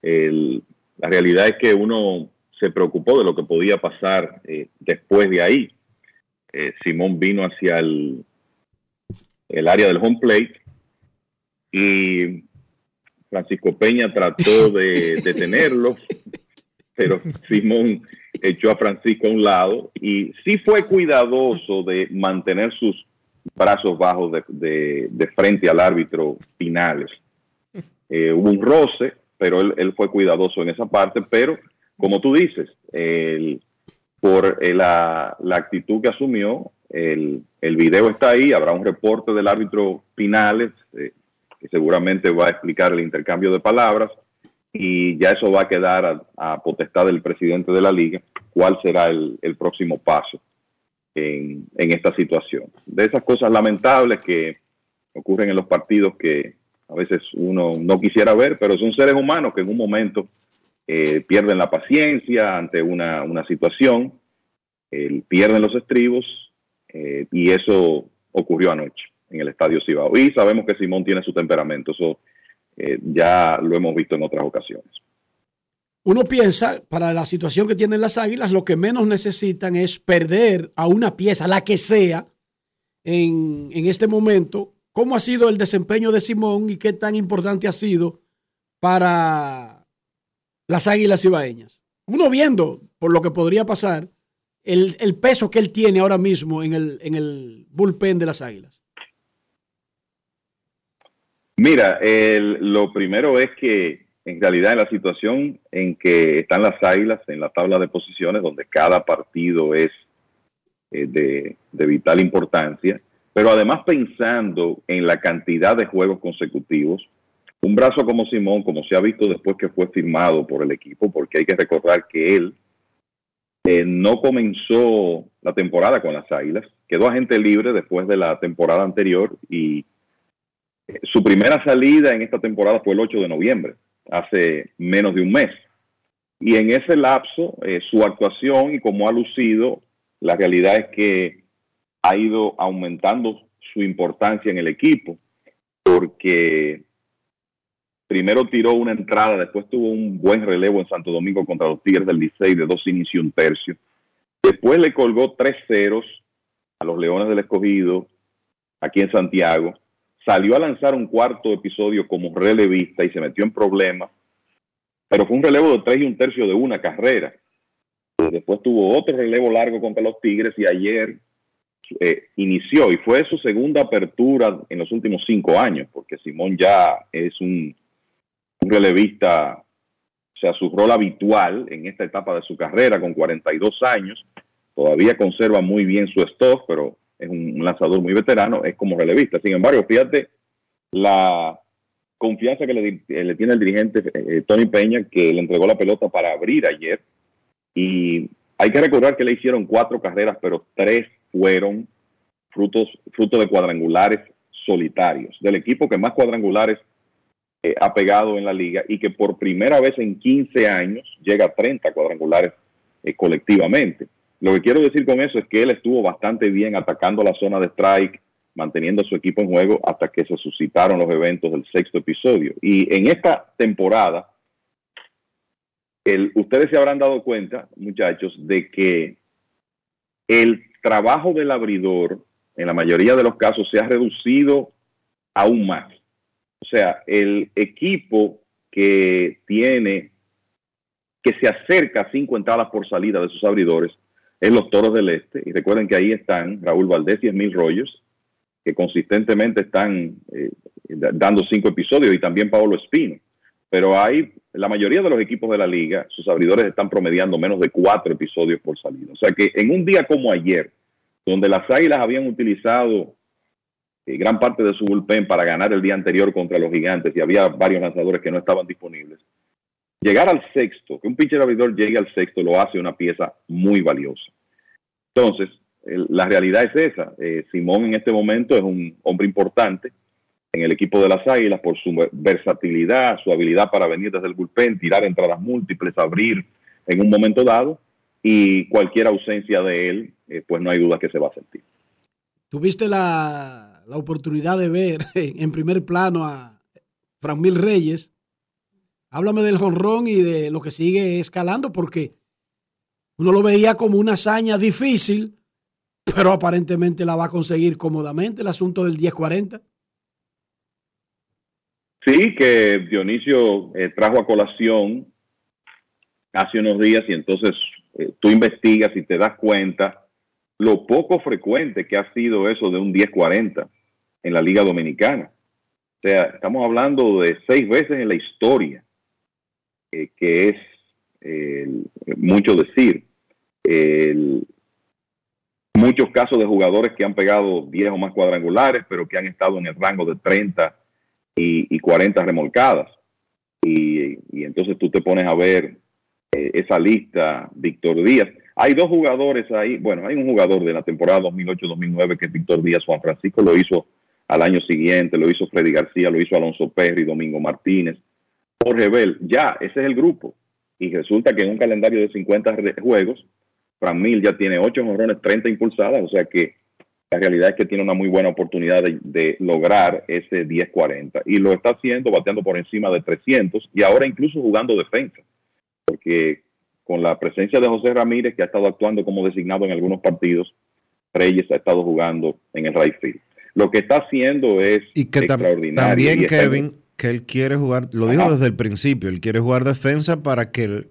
el- la realidad es que uno se preocupó de lo que podía pasar eh, después de ahí. Eh, Simón vino hacia el, el área del home plate y Francisco Peña trató de <laughs> detenerlo, pero Simón echó a Francisco a un lado y sí fue cuidadoso de mantener sus brazos bajos de, de- de frente al árbitro finales. Eh, hubo un roce, pero él, él fue cuidadoso en esa parte, pero como tú dices, el- por eh, la, la actitud que asumió, el, el video está ahí, habrá un reporte del árbitro finales, eh, seguramente va a explicar el intercambio de palabras, y ya eso va a quedar a, a potestad del presidente de la liga, cuál será el, el próximo paso en, en esta situación. De esas cosas lamentables que ocurren en los partidos que a veces uno no quisiera ver, pero son seres humanos que en un momento eh, pierden la paciencia ante una, una situación, eh, pierden los estribos eh, y eso ocurrió anoche en el Estadio Cibao. Y sabemos que Simón tiene su temperamento, eso eh, ya lo hemos visto en otras ocasiones. Uno piensa, para la situación que tienen las águilas, lo que menos necesitan es perder a una pieza, la que sea, en, en este momento. ¿Cómo ha sido el desempeño de Simón y qué tan importante ha sido para las águilas ibaeñas? Uno viendo, por lo que podría pasar, el, el peso que él tiene ahora mismo en el, en el bullpen de las águilas. Mira, el- lo primero es que en realidad en la situación en que están las águilas en la tabla de posiciones, donde cada partido es eh, de, vital importancia, pero además pensando en la cantidad de juegos consecutivos, un brazo como Simón, como se ha visto después que fue firmado por el equipo, porque hay que recordar que él eh, no comenzó la temporada con las Águilas, quedó agente libre después de la temporada anterior y su primera salida en esta temporada fue el 8 de noviembre, hace menos de un mes. Y en ese lapso, eh, su actuación y como ha lucido, la realidad es que ha ido aumentando su importancia en el equipo, porque primero tiró una entrada, después tuvo un buen relevo en Santo Domingo contra los Tigres del Licey de dos inicios y un tercio. Después le colgó tres ceros a los Leones del Escogido aquí en Santiago. Salió a lanzar un cuarto episodio como relevista y se metió en problemas, pero fue un relevo de tres y un tercio de una carrera. Después tuvo otro relevo largo contra los Tigres y ayer eh, inició y fue su segunda apertura en los últimos cinco años, porque Simón ya es un, un relevista, o sea, su rol habitual en esta etapa de su carrera con 42 años, todavía conserva muy bien su stock, pero es un, lanzador muy veterano, es como relevista. Sin embargo, fíjate la confianza que le, eh, le tiene el dirigente eh, Tony Peña, que le entregó la pelota para abrir ayer. Y hay que recordar que le hicieron cuatro carreras, pero tres fueron frutos, fruto de cuadrangulares solitarios, del equipo que más cuadrangulares eh, ha pegado en la liga y que por primera vez en 15 años llega a 30 cuadrangulares eh, colectivamente. Lo que quiero decir con eso es que él estuvo bastante bien atacando la zona de strike, manteniendo a su equipo en juego hasta que se suscitaron los eventos del sexto episodio. Y en esta temporada, ustedes se habrán dado cuenta, muchachos, de que el trabajo del abridor, en la mayoría de los casos, se ha reducido aún más. O sea, el equipo que tiene, que se acerca a cinco entradas por salida de sus abridores, es los Toros del Este. Y recuerden que ahí están Raúl Valdés y Emil Rollos, que consistentemente están eh, da- dando cinco episodios, y también Pablo Espino. Pero hay, la mayoría de los equipos de la liga, sus abridores están promediando menos de cuatro episodios por salida. O sea que en un día como ayer, donde las Águilas habían utilizado eh, gran parte de su bullpen para ganar el día anterior contra los gigantes y había varios lanzadores que no estaban disponibles. Llegar al sexto, que un pitcher abridor llegue al sexto, lo hace una pieza muy valiosa. Entonces, la realidad es esa. Eh, Simón en este momento es un hombre importante en el equipo de las Águilas por su versatilidad, su habilidad para venir desde el bullpen, tirar entradas múltiples, abrir en un momento dado y cualquier ausencia de él, eh, pues no hay duda que se va a sentir. Tuviste la, la oportunidad de ver <laughs> en primer plano a Franmil Reyes. Háblame del jonrón y de lo que sigue escalando, porque uno lo veía como una hazaña difícil, pero aparentemente la va a conseguir cómodamente el asunto del 10-40. Sí, que Dionisio eh, trajo a colación hace unos días y entonces eh, tú investigas y te das cuenta lo poco frecuente que ha sido eso de un 10-40 en la Liga Dominicana. O sea, estamos hablando de seis veces en la historia, que es mucho decir. El- muchos casos de jugadores que han pegado 10 o más cuadrangulares, pero que han estado en el rango de 30 y, y 40 remolcadas. Y, y entonces tú te pones a ver eh, esa lista, Víctor Díaz. Hay dos jugadores ahí, bueno, hay un jugador de la temporada 2008-2009 que es Víctor Díaz, Juan Francisco lo hizo al año siguiente, lo hizo Freddy García, lo hizo Alonso Perry, Domingo Martínez, Jorge Bell, ya, ese es el grupo. Y resulta que en un calendario de 50 re- juegos, Fran Mil ya tiene 8 jonrones, 30 impulsadas, o sea que la realidad es que tiene una muy buena oportunidad de, de lograr ese 10-40 y lo está haciendo bateando por encima de 300 y ahora incluso jugando defensa, porque con la presencia de José Ramírez, que ha estado actuando como designado en algunos partidos, Reyes ha estado jugando en el right field. Lo que está haciendo es Y que tam- extraordinario. también y Kevin, que él quiere jugar, lo dijo Ajá. desde el principio, él quiere jugar defensa para que el-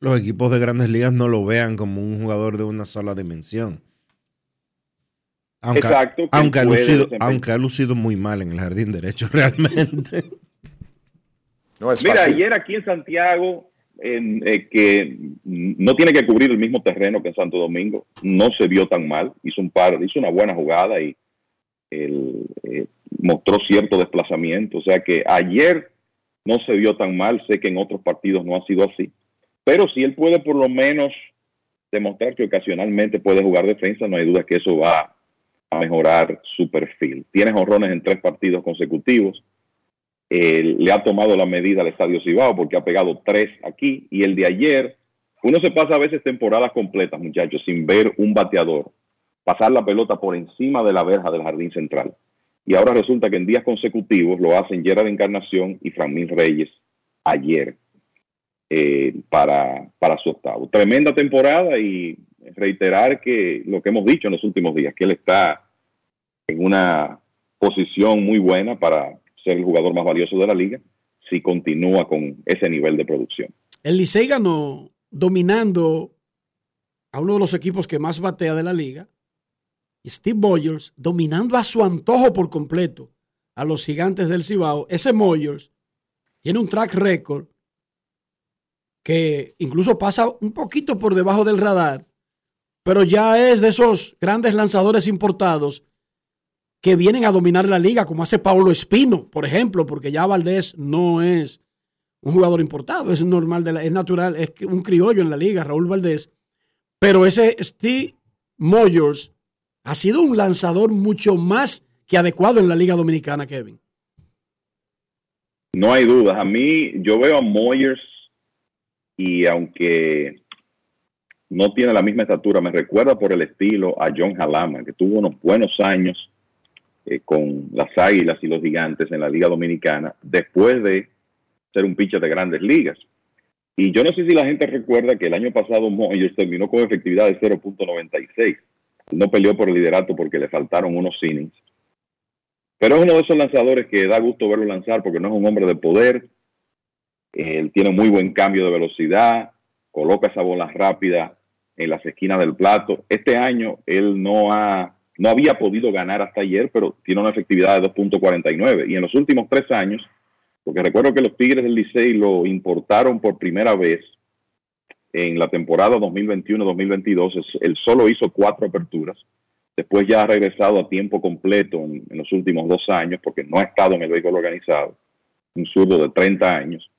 los equipos de grandes ligas no lo vean como un jugador de una sola dimensión. Aunque, Exacto, que aunque, ha lucido, aunque ha lucido muy mal en el jardín derecho, <laughs> realmente. No es Mira, fácil. ayer aquí en Santiago, en, eh, que no tiene que cubrir el mismo terreno que en Santo Domingo, no se vio tan mal. Hizo un par, hizo una buena jugada y él, eh, mostró cierto desplazamiento. O sea que ayer no se vio tan mal. Sé que en otros partidos no ha sido así. Pero si él puede por lo menos demostrar que ocasionalmente puede jugar defensa, no hay duda que eso va a mejorar su perfil. Tiene honrones en tres partidos consecutivos. Eh, le ha tomado la medida al Estadio Cibao porque ha pegado tres aquí y el de ayer, uno se pasa a veces temporadas completas, muchachos, sin ver un bateador pasar la pelota por encima de la verja del jardín central. Y ahora resulta que en días consecutivos lo hacen Gerard Encarnación y Framín Reyes ayer eh, para, para su octavo. Tremenda temporada y reiterar que lo que hemos dicho en los últimos días, que él está en una posición muy buena para ser el jugador más valioso de la liga si continúa con ese nivel de producción. El Licey ganó dominando a uno de los equipos que más batea de la liga. Steve Boyers dominando a su antojo por completo a los gigantes del Cibao. Ese Moyers tiene un track record que incluso pasa un poquito por debajo del radar, pero ya es de esos grandes lanzadores importados que vienen a dominar la liga, como hace Pablo Espino, por ejemplo, porque ya Valdés no es un jugador importado, es normal, es natural, es un criollo en la liga, Raúl Valdés. Pero ese Steve Moyers ha sido un lanzador mucho más que adecuado en la liga dominicana, Kevin. No hay dudas. A mí, yo veo a Moyers y aunque no tiene la misma estatura, me recuerda por el estilo a John Halama, que tuvo unos buenos años eh, con las Águilas y los Gigantes en la Liga Dominicana, después de ser un pitcher de grandes ligas. Y yo no sé si la gente recuerda que el año pasado Moyers terminó con efectividad de 0.96. No peleó por el liderato porque le faltaron unos innings. Pero es uno de esos lanzadores que da gusto verlo lanzar porque no es un hombre de poder. Él tiene muy buen cambio de velocidad, coloca esa bola rápida en las esquinas del plato. Este año él no ha no había podido ganar hasta ayer, pero tiene una efectividad de 2.49. Y en los últimos tres años, porque recuerdo que los Tigres del Licey lo importaron por primera vez en la temporada 2021-2022, es- él solo hizo cuatro aperturas. Después ya ha regresado a tiempo completo en, en los últimos dos años, porque no ha estado en el béisbol organizado. Un zurdo de 30 años.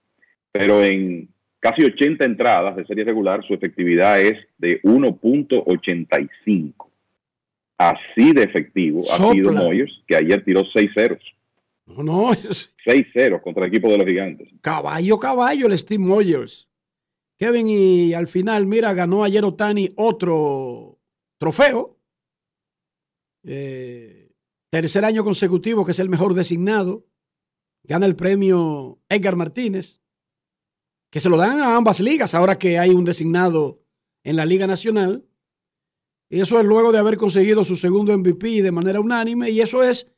Pero en casi 80 entradas de serie regular, su efectividad es de 1.85. Así de efectivo ha sido Sopla. Moyers, que ayer tiró 6 ceros. No, no, es 6 ceros contra el equipo de los gigantes. caballo, caballo el Steve Moyers. Kevin, y al final, mira, ganó ayer Otani otro trofeo. Eh, tercer año consecutivo que es el mejor designado. Gana el premio Edgar Martínez, que se lo dan a ambas ligas ahora que hay un designado en la Liga Nacional. Y eso es luego de haber conseguido su segundo MVP de manera unánime. Y eso es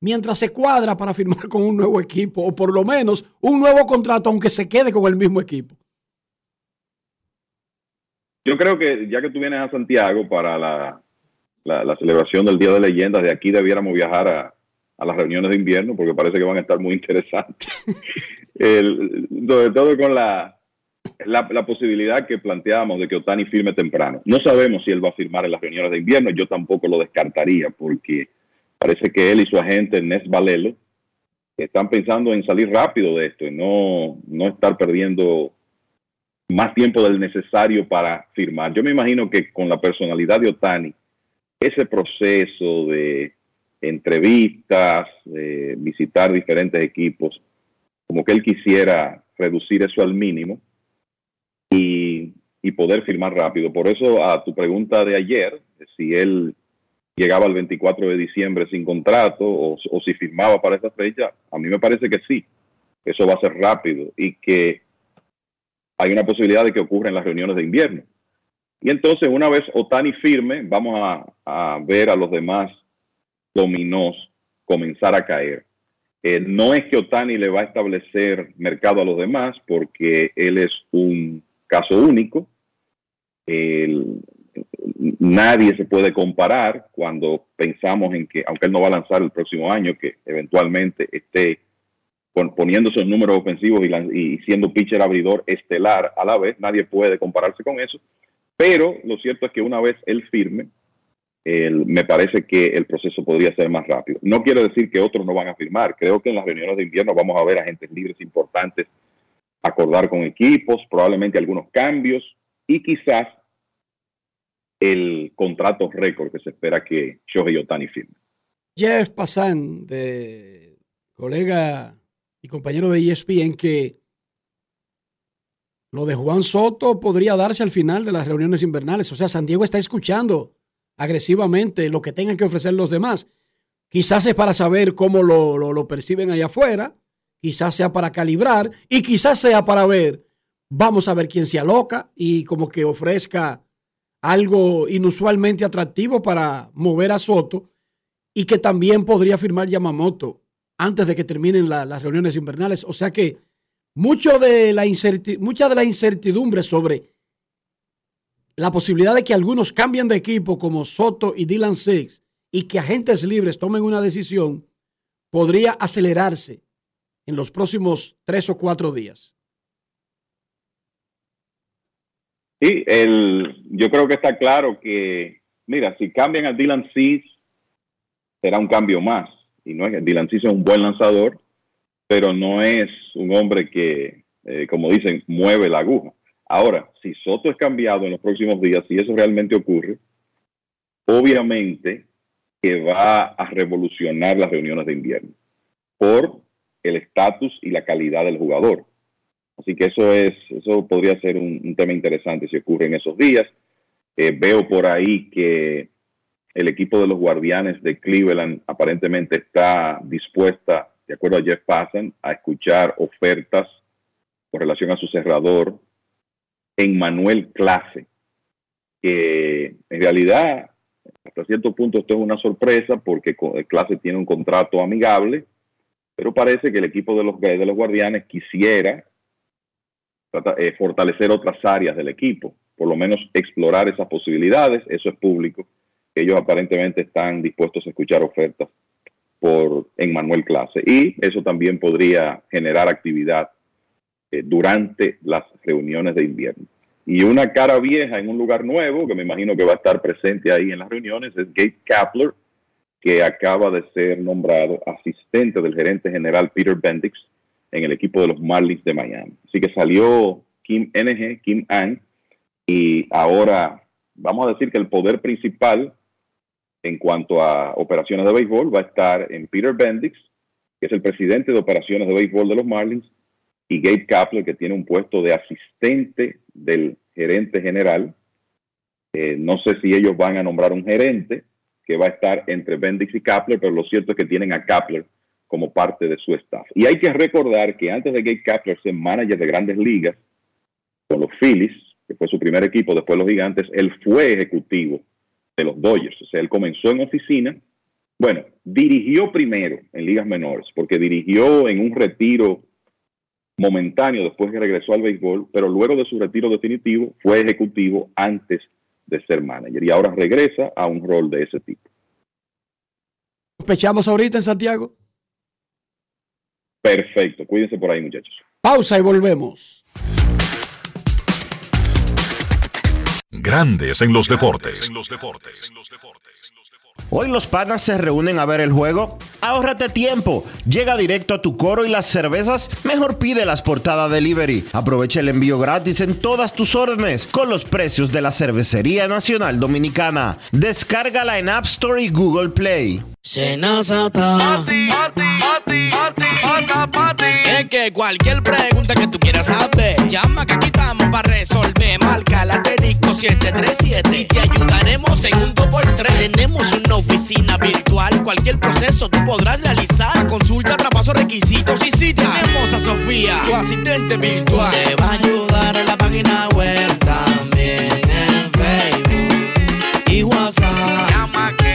mientras se cuadra para <laughs> firmar con un nuevo equipo, o por lo menos un nuevo contrato, aunque se quede con el mismo equipo. Yo creo que ya que tú vienes a Santiago para la, la- la celebración del Día de Leyendas, de aquí debiéramos viajar a, a las reuniones de invierno, porque parece que van a estar muy interesantes. <laughs> El- sobre todo con la, la, la posibilidad que planteábamos de que Otani firme temprano. No sabemos si él va a firmar en las reuniones de invierno, yo tampoco lo descartaría, porque parece que él y su agente, Nes Valelo, están pensando en salir rápido de esto y no, no estar perdiendo más tiempo del necesario para firmar. Yo me imagino que con la personalidad de Otani, ese proceso de entrevistas, visitar diferentes equipos, como que él quisiera reducir eso al mínimo y, y poder firmar rápido. Por eso a tu pregunta de ayer, si él llegaba el 24 de diciembre sin contrato o, o si firmaba para esa fecha, a mí me parece que sí, eso va a ser rápido y que hay una posibilidad de que ocurra en las reuniones de invierno. Y entonces, una vez Otani firme, vamos a, ver a los demás dominós comenzar a caer. Eh, no es que Otani le va a establecer mercado a los demás, porque él es un caso único. Nadie se puede comparar cuando pensamos en que, aunque él no va a lanzar el próximo año, que eventualmente esté poniendo esos números ofensivos y, siendo pitcher abridor estelar a la vez, nadie puede compararse con eso. Pero lo cierto es que una vez él firme, me parece que el proceso podría ser más rápido. No quiero decir que otros no van a firmar. Creo que en las reuniones de invierno vamos a ver agentes libres importantes acordar con equipos, probablemente algunos cambios y quizás el contrato récord que se espera que Shohei Otani firme. Jeff Passan, de colega y compañero de ESPN, que lo de Juan Soto podría darse al final de las reuniones invernales. O sea, San Diego está escuchando agresivamente lo que tengan que ofrecer los demás. Quizás es para saber cómo lo, lo perciben allá afuera, quizás sea para calibrar y quizás sea para ver, vamos a ver quién se aloca y como que ofrezca algo inusualmente atractivo para mover a Soto y que también podría firmar Yamamoto antes de que terminen las reuniones invernales. O sea que mucho de la mucha de la incertidumbre sobre la posibilidad de que algunos cambien de equipo como Soto y Dylan Six y que agentes libres tomen una decisión podría acelerarse en los próximos tres o cuatro días. Sí, el, yo creo que está claro que, mira, si cambian a Dylan Cease, será un cambio más. Y no es Dylan Cease es un buen lanzador, pero no es un hombre que, eh, como dicen, mueve la aguja. Ahora, si Soto es cambiado en los próximos días, si eso realmente ocurre, obviamente que va a revolucionar las reuniones de invierno por el estatus y la calidad del jugador. Así que eso es, eso podría ser un, tema interesante si ocurre en esos días. Eh, veo por ahí que el equipo de los guardianes de Cleveland aparentemente está dispuesta, de acuerdo a Jeff Passan, a escuchar ofertas con relación a su cerrador en Manuel Clase, que en realidad hasta cierto punto esto es una sorpresa porque Clase tiene un contrato amigable, pero parece que el equipo de los, de los guardianes quisiera eh, fortalecer otras áreas del equipo, por lo menos explorar esas posibilidades, eso es público. Ellos aparentemente están dispuestos a escuchar ofertas por en Manuel Clase y eso también podría generar actividad eh, durante las reuniones de invierno. Y una cara vieja en un lugar nuevo, que me imagino que va a estar presente ahí en las reuniones, es Gabe Kapler, que acaba de ser nombrado asistente del gerente general Peter Bendix en el equipo de los Marlins de Miami. Así que salió Kim NG, Kim An, y ahora vamos a decir que el poder principal en cuanto a operaciones de béisbol va a estar en Peter Bendix, que es el presidente de operaciones de béisbol de los Marlins, y Gabe Kapler, que tiene un puesto de asistente del gerente general. Eh, no sé si ellos van a nombrar un gerente que va a estar entre Bendix y Kapler, pero lo cierto es que tienen a Kapler como parte de su staff. Y hay que recordar que antes de Gabe Kapler ser manager de grandes ligas con los Phillies, que fue su primer equipo después de los Gigantes, él fue ejecutivo de los Dodgers. O sea, él comenzó en oficina. Bueno, dirigió primero en ligas menores, porque dirigió en un retiro momentáneo después que regresó al béisbol, pero luego de su retiro definitivo fue ejecutivo antes de ser manager y ahora regresa a un rol de ese tipo. ¿Sospechamos ahorita en Santiago? Perfecto. Cuídense por ahí, muchachos. Pausa y volvemos. Grandes en los deportes. Hoy los panas se reúnen a ver el juego. Ahórrate tiempo. Llega directo a tu coro y las cervezas. Mejor pide las portadas delivery. Aprovecha el envío gratis en todas tus órdenes con los precios de la Cervecería Nacional Dominicana. Descárgala en App Store y Google Play. Es que cualquier pregunta que tú quieras saber, llama que aquí estamos para resolver. Marca la 737 y te ayudaremos en un 2x3. Tenemos una oficina virtual, cualquier proceso tú podrás realizar. Consulta, traspaso, requisitos y si tenemos a Sofía, tu asistente virtual. Te va a ayudar en la página web también en Facebook y WhatsApp. Llama que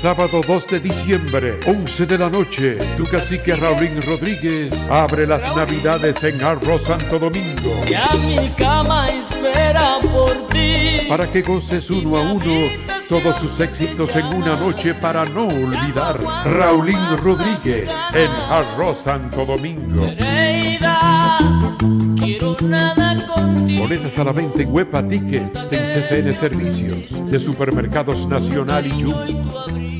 Sábado 2 de diciembre, 11 de la noche, tu cacique Raulín Rodríguez abre las navidades en Arroz Santo Domingo. Ya mi cama espera por ti. Para que goces uno a uno todos sus éxitos en una noche para no olvidar. Raulín Rodríguez en Arroz Santo Domingo. Quiero nada contigo. Boletas a la venta en Huepa Tickets de Servicios de Supermercados Nacional y Jumbo.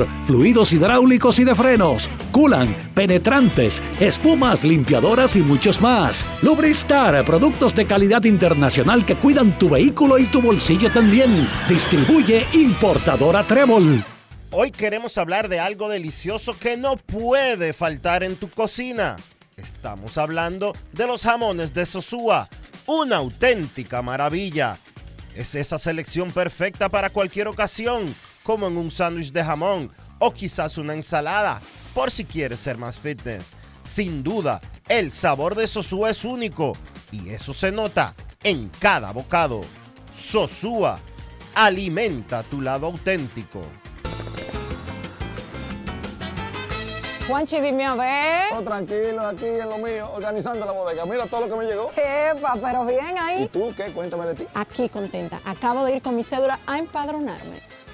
fluidos hidráulicos y de frenos, culan, penetrantes, espumas, limpiadoras y muchos más. Lubristar, productos de calidad internacional que cuidan tu vehículo y tu bolsillo también. Distribuye importadora Trébol. Hoy queremos hablar de algo delicioso que no puede faltar en tu cocina. Estamos hablando de los jamones de Sosúa, una auténtica maravilla. Es esa selección perfecta para cualquier ocasión como en un sándwich de jamón o quizás una ensalada, por si quieres ser más fitness. Sin duda, el sabor de Sosúa es único y eso se nota en cada bocado. Sosúa, alimenta tu lado auténtico. Juanchi, dime a ver. Oh, tranquilo, aquí en lo mío, organizando la bodega. Mira todo lo que me llegó. Epa, pero bien ahí. ¿Y tú qué? Cuéntame de ti. Aquí contenta. Acabo de ir con mi cédula a empadronarme.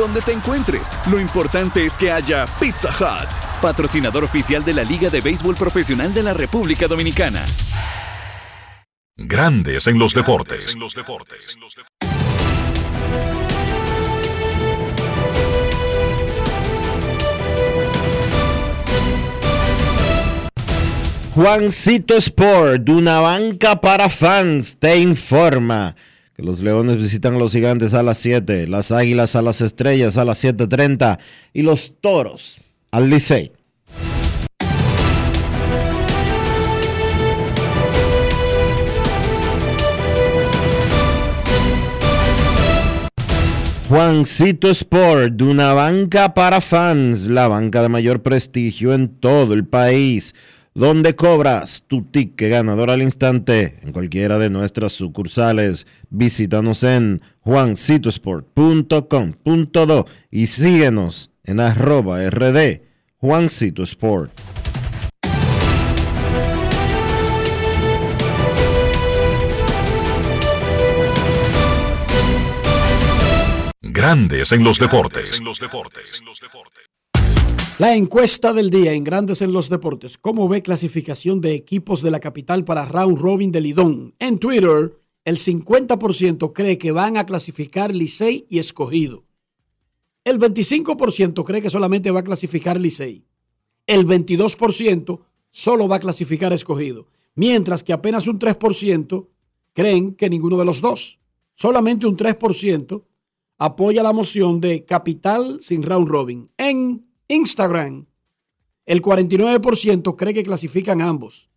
Donde te encuentres, lo importante es que haya Pizza Hut, patrocinador oficial de la Liga de Béisbol Profesional de la República Dominicana. Grandes en los deportes. Juancito Sport, una banca para fans, te informa los Leones visitan a los Gigantes a las 7, las Águilas a las Estrellas a las 7.30 y los Toros al Licey. Juancito Sport, de una banca para fans, la banca de mayor prestigio en todo el país, donde cobras tu ticket ganador al instante en cualquiera de nuestras sucursales. Visítanos en juancitosport.com.do y síguenos en arroba rd Juancito Sport. Grandes en los deportes. La encuesta del día en Grandes en los Deportes. ¿Cómo ve clasificación de equipos de la capital para Round Robin de Lidón? En Twitter, el 50% cree que van a clasificar Licey y Escogido. El 25% cree que solamente va a clasificar Licey. El 22% solo va a clasificar Escogido. Mientras que apenas un 3% creen que ninguno de los dos. Solamente un 3% apoya la moción de capital sin round robin. En Instagram, el 49% cree que clasifican ambos.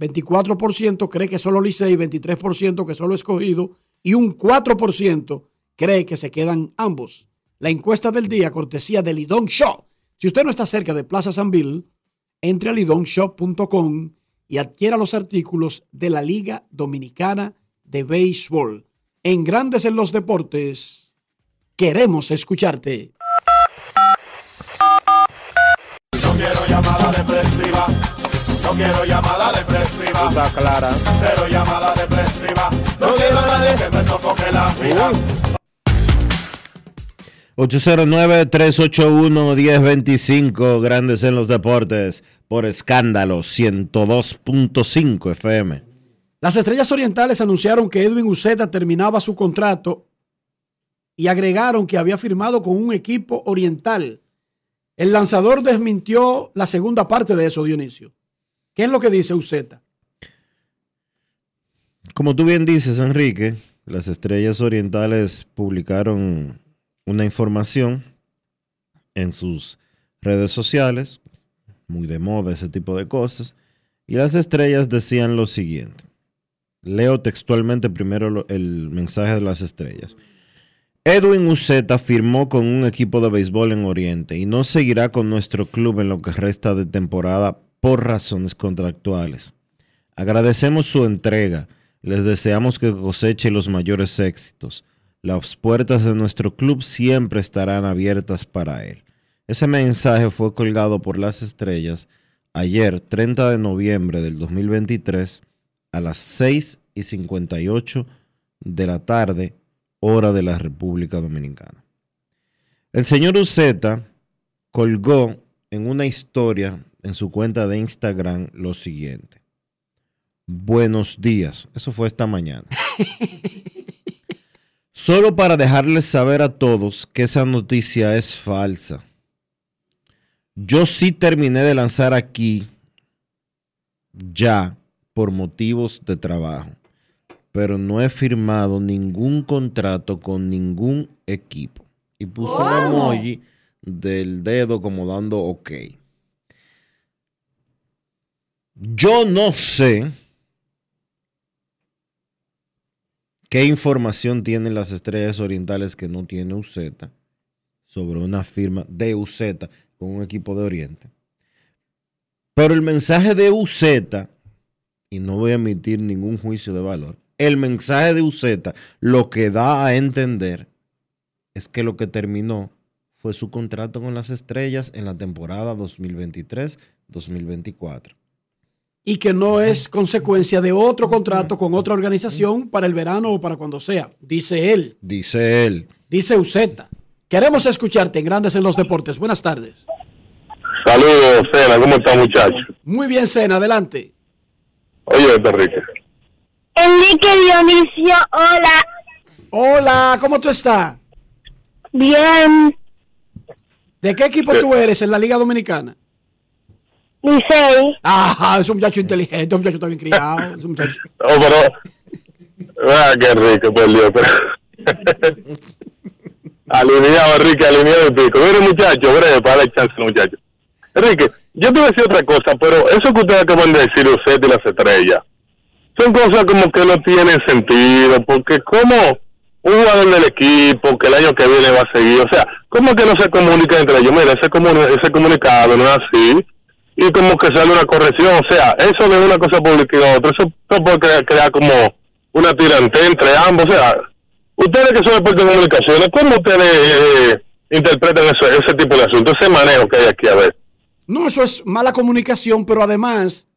24% cree que solo Licey, 23% que solo escogido y un 4% cree que se quedan ambos. La encuesta del día, cortesía de Lidón Show Si usted no está cerca de Plaza San Bill, entre a lidonshop.com y adquiera los artículos de la Liga Dominicana de Béisbol. En Grandes en los Deportes, queremos escucharte. No quiero llamada depresiva. No quiero llamada depresiva. Está clara. Cero llamada depresiva. No quiero a nadie que me sofoque la vida. 809-381-1025, Grandes en los Deportes, por escándalo 102.5 FM. Las Estrellas Orientales anunciaron que Edwin Uceta terminaba su contrato y agregaron que había firmado con un equipo oriental. El lanzador desmintió la segunda parte de eso, Dionisio. ¿Qué es lo que dice Uceta? Como tú bien dices, Enrique, las Estrellas Orientales publicaron una información en sus redes sociales, muy de moda ese tipo de cosas, y las estrellas decían lo siguiente. Leo textualmente primero el mensaje de las estrellas. Edwin Uceta firmó con un equipo de béisbol en Oriente y no seguirá con nuestro club en lo que resta de temporada por razones contractuales. Agradecemos su entrega, les deseamos que coseche los mayores éxitos. Las puertas de nuestro club siempre estarán abiertas para él. Ese mensaje fue colgado por las estrellas ayer, 30 de noviembre del 2023, a las 6 y 58 de la tarde, hora de la República Dominicana. El señor Uceta colgó en una historia en su cuenta de Instagram lo siguiente. Buenos días. Eso fue esta mañana. <laughs> Solo para dejarles saber a todos que esa noticia es falsa. Yo sí terminé de lanzar aquí ya por motivos de trabajo, pero no he firmado ningún contrato con ningún equipo. Y puso un ¿Cómo? emoji del dedo como dando ok. Yo no sé qué información tienen las estrellas orientales que no tiene UZ sobre una firma de UZ con un equipo de Oriente. Pero el mensaje de UZ, y no voy a emitir ningún juicio de valor, el mensaje de UZ lo que da a entender es que lo que terminó fue su contrato con las estrellas en la temporada 2023-2024. Y que no es consecuencia de otro contrato con otra organización para el verano o para cuando sea. Dice él, Dice él. dice Uceta. Queremos escucharte en Grandes en los Deportes. Buenas tardes. Saludos, Cena, ¿cómo está muchacho? Muy bien, Sena, adelante. Oye, Enrique. Enrique Dionisio, hola. Hola, ¿cómo tú estás? Bien. ¿De qué equipo tú eres en la Liga Dominicana? Licey. Ah, es un muchacho inteligente, un muchacho está bien criado. Es un muchacho. <laughs> Oh, pero. Ah, qué rico, por Dios. Pero... <laughs> alineado, Enrique, alineado el pico. Mire, muchacho, breve, para darle chance muchacho. Enrique, yo te voy a decir otra cosa, pero eso que ustedes acaban de decir, usted y las estrellas, son cosas como que no tienen sentido, porque como un jugador del equipo que el año que viene va a seguir, o sea, ¿cómo que no se comunica entre ellos? Mira, ese, comuni- ese comunicado no es así, y como que sale una corrección, o sea, eso es una cosa pública y otra, eso, puede crear, crear como una tirante entre ambos, o sea, ustedes que son expertos en comunicaciones, ¿cómo ustedes eh, interpretan eso, ese tipo de asuntos, ese manejo que hay aquí? A ver. No, eso es mala comunicación, pero además,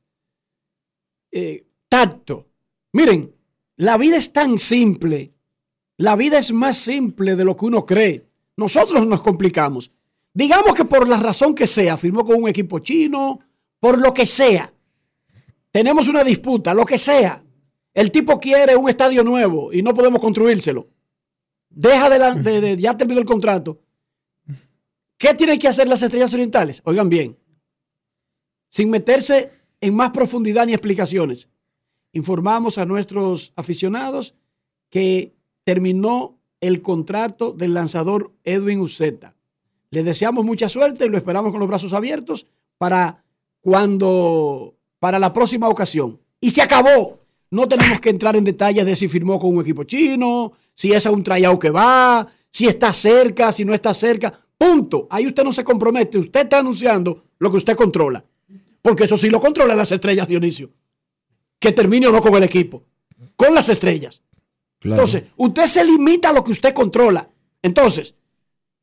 eh, tacto. Miren, la vida es tan simple. La vida es más simple de lo que uno cree. Nosotros nos complicamos. Digamos que por la razón que sea, firmó con un equipo chino, por lo que sea. Tenemos una disputa, lo que sea. El tipo quiere un estadio nuevo y no podemos construírselo. Deja de, la- de- ya terminó el contrato. ¿Qué tienen que hacer las estrellas orientales? Oigan bien, sin meterse en más profundidad ni explicaciones, informamos a nuestros aficionados que terminó el contrato del lanzador Edwin Uceta. Les deseamos mucha suerte y lo esperamos con los brazos abiertos para cuando, para la próxima ocasión. Y se acabó. No tenemos que entrar en detalles de si firmó con un equipo chino, si es a un tryout que va, si está cerca, si no está cerca, Punto. Ahí usted no se compromete. Usted está anunciando lo que usted controla. Porque eso sí lo controla las estrellas, Dionisio. Que termine o no con el equipo. Con las estrellas. Entonces, usted se limita a lo que usted controla. Entonces,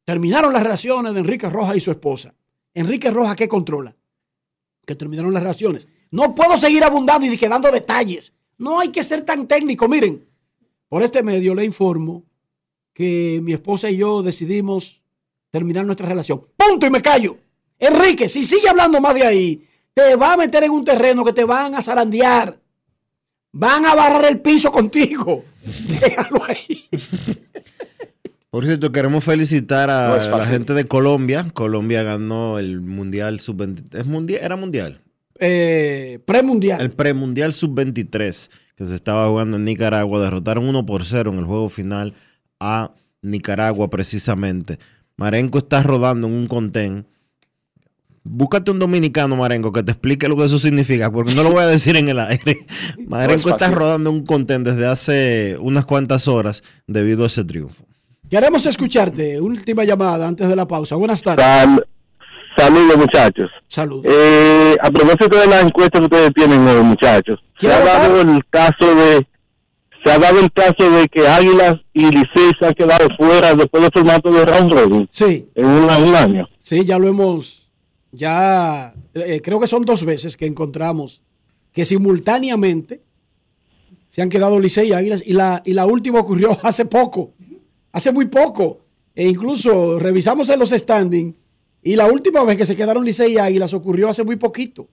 terminaron las relaciones de Enrique Rojas y su esposa. Enrique Rojas, ¿qué controla? Que terminaron las relaciones. No puedo seguir abundando y quedando detalles. No hay que ser tan técnico. Miren, por este medio le informo que mi esposa y yo decidimos terminar nuestra relación. Punto y me callo. Enrique, si sigue hablando más de ahí, te va a meter en un terreno que te van a zarandear. Van a barrar el piso contigo. <laughs> Déjalo ahí. Por cierto, queremos felicitar a No la gente de Colombia. Colombia ganó el Mundial Sub-23. ¿Es mundial? ¿Era mundial? Eh, premundial. El premundial Sub-23 que se estaba jugando en Nicaragua. Derrotaron 1 por 0 en el juego final a Nicaragua precisamente. Marenco está rodando en un contén. Búscate un dominicano, Marenco, que te explique lo que eso significa, porque no lo voy a decir en el aire. <laughs> Marenco está fácil. rodando en un contén desde hace unas cuantas horas debido a ese triunfo. Queremos escucharte. Última llamada antes de la pausa. Buenas tardes. Sal- Saludos, muchachos. Saludos. Eh, a propósito de las encuestas que ustedes tienen hoy, muchachos, se ha dado el caso de se ha dado el caso de que Águilas y Licey se han quedado fuera después del formato de round robin Sí. en un, un año. Sí, ya lo hemos, ya eh, creo que son dos veces que encontramos que simultáneamente se han quedado Licey y Águilas y la, y la última ocurrió <laughs> hace poco, hace muy poco. E incluso revisamos en los standings y la última vez que se quedaron Licey y Águilas ocurrió hace muy poquito.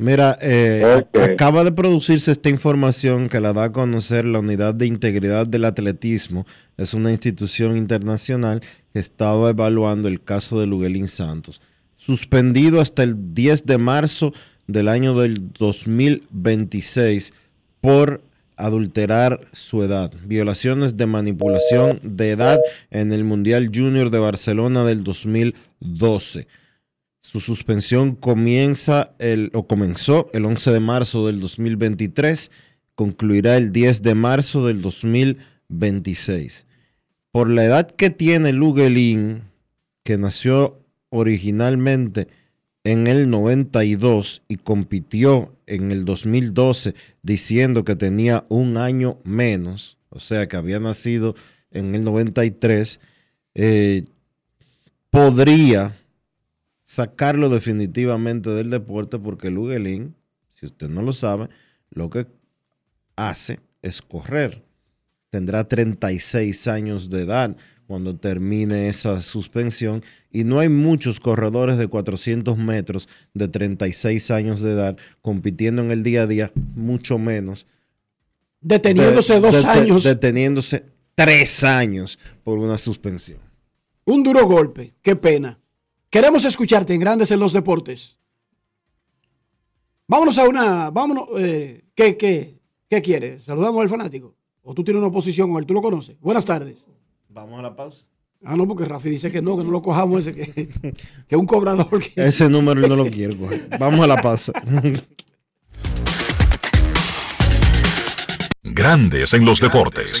Mira, eh, acaba de producirse esta información que la da a conocer la Unidad de Integridad del Atletismo. Es una institución internacional que estaba evaluando el caso de Luguelín Santos. Suspendido hasta el 10 de marzo del año del 2026 por adulterar su edad. Violaciones de manipulación de edad en el Mundial Junior de Barcelona del 2012. Su suspensión comienza el, o comenzó el 11 de marzo del 2023, concluirá el 10 de marzo del 2026. Por la edad que tiene Luguelín, que nació originalmente en el 92 y compitió en el 2012 diciendo que tenía un año menos, o sea que había nacido en el 93, eh, podría sacarlo definitivamente del deporte porque Luguelín, si usted no lo sabe, lo que hace es correr. Tendrá 36 años de edad cuando termine esa suspensión y no hay muchos corredores de 400 metros de 36 años de edad compitiendo en el día a día, mucho menos. Deteniéndose de- dos años. Deteniéndose tres años por una suspensión. Un duro golpe. Qué pena. Queremos escucharte en Grandes en los Deportes. Vámonos a una. Vámonos. eh, ¿qué, qué, ¿Qué quiere? ¿Saludamos al fanático? ¿O tú tienes una oposición con él? ¿Tú lo conoces? Buenas tardes. Vamos a la pausa. Ah, no, porque Rafi dice que no, que no lo cojamos ese, que, <laughs> que es un cobrador. Que... Ese número no lo quiero coger. Vamos a la pausa. Grandes en los deportes.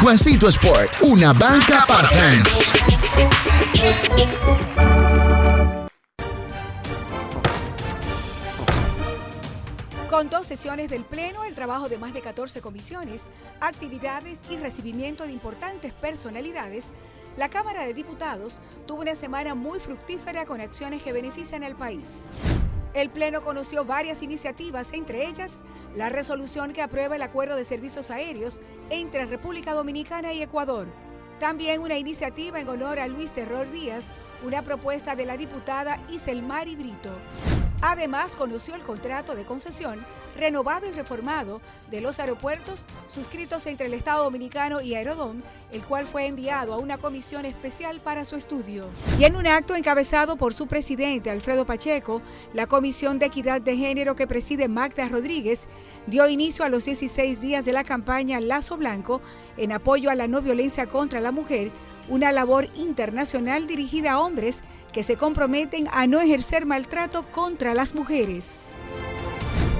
Juancito Sport, una banca para fans. Con dos sesiones del Pleno, el trabajo de más de 14 comisiones, actividades y recibimiento de importantes personalidades, la Cámara de Diputados tuvo una semana muy fructífera con acciones que benefician al país. El Pleno conoció varias iniciativas, entre ellas la resolución que aprueba el acuerdo de servicios aéreos entre República Dominicana y Ecuador. También una iniciativa en honor a Luis Terror Díaz, una propuesta de la diputada Iselmari Brito. Además, conoció el contrato de concesión renovado y reformado de los aeropuertos suscritos entre el Estado Dominicano y Aerodom, el cual fue enviado a una comisión especial para su estudio. Y en un acto encabezado por su presidente Alfredo Pacheco, la Comisión de Equidad de Género que preside Magda Rodríguez dio inicio a los 16 días de la campaña Lazo Blanco en apoyo a la no violencia contra la mujer, una labor internacional dirigida a hombres que se comprometen a no ejercer maltrato contra las mujeres.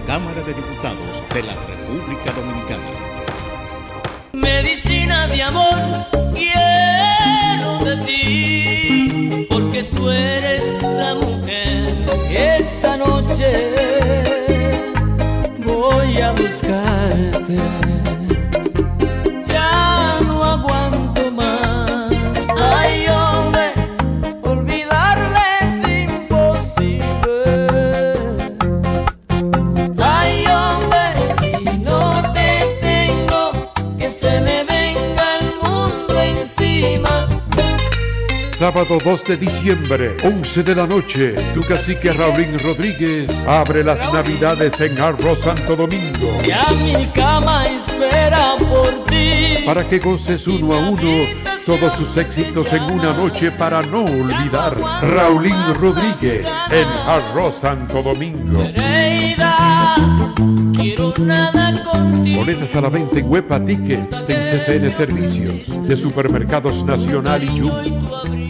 Cámara de Diputados de la República Dominicana. Medicina de amor, quiero de ti, porque tú eres la mujer. Esta noche voy a buscarte. Sábado 2 de diciembre, 11 de la noche, tu cacique Raulín Rodríguez abre las navidades en Arroz Santo Domingo. Ya mi cama espera por ti. Para que goces uno a uno todos sus éxitos en una noche para no olvidar. Raulín Rodríguez en Arroz Santo Domingo. Boletas a la venta en Huepa Tickets de CCN Servicios de Supermercados Nacional y Jumbo.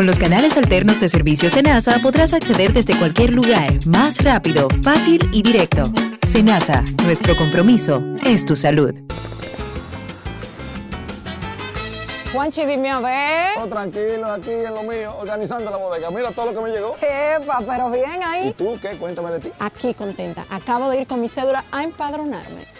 Con los canales alternos de servicio Senasa podrás acceder desde cualquier lugar, más rápido, fácil y directo. Senasa, nuestro compromiso es tu salud. Juanchi, dime a ver. Oh, tranquilo, aquí en lo mío, organizando la bodega. Mira todo lo que me llegó. Epa, pero bien ahí. ¿Y tú qué? Cuéntame de ti. Aquí contenta. Acabo de ir con mi cédula a empadronarme.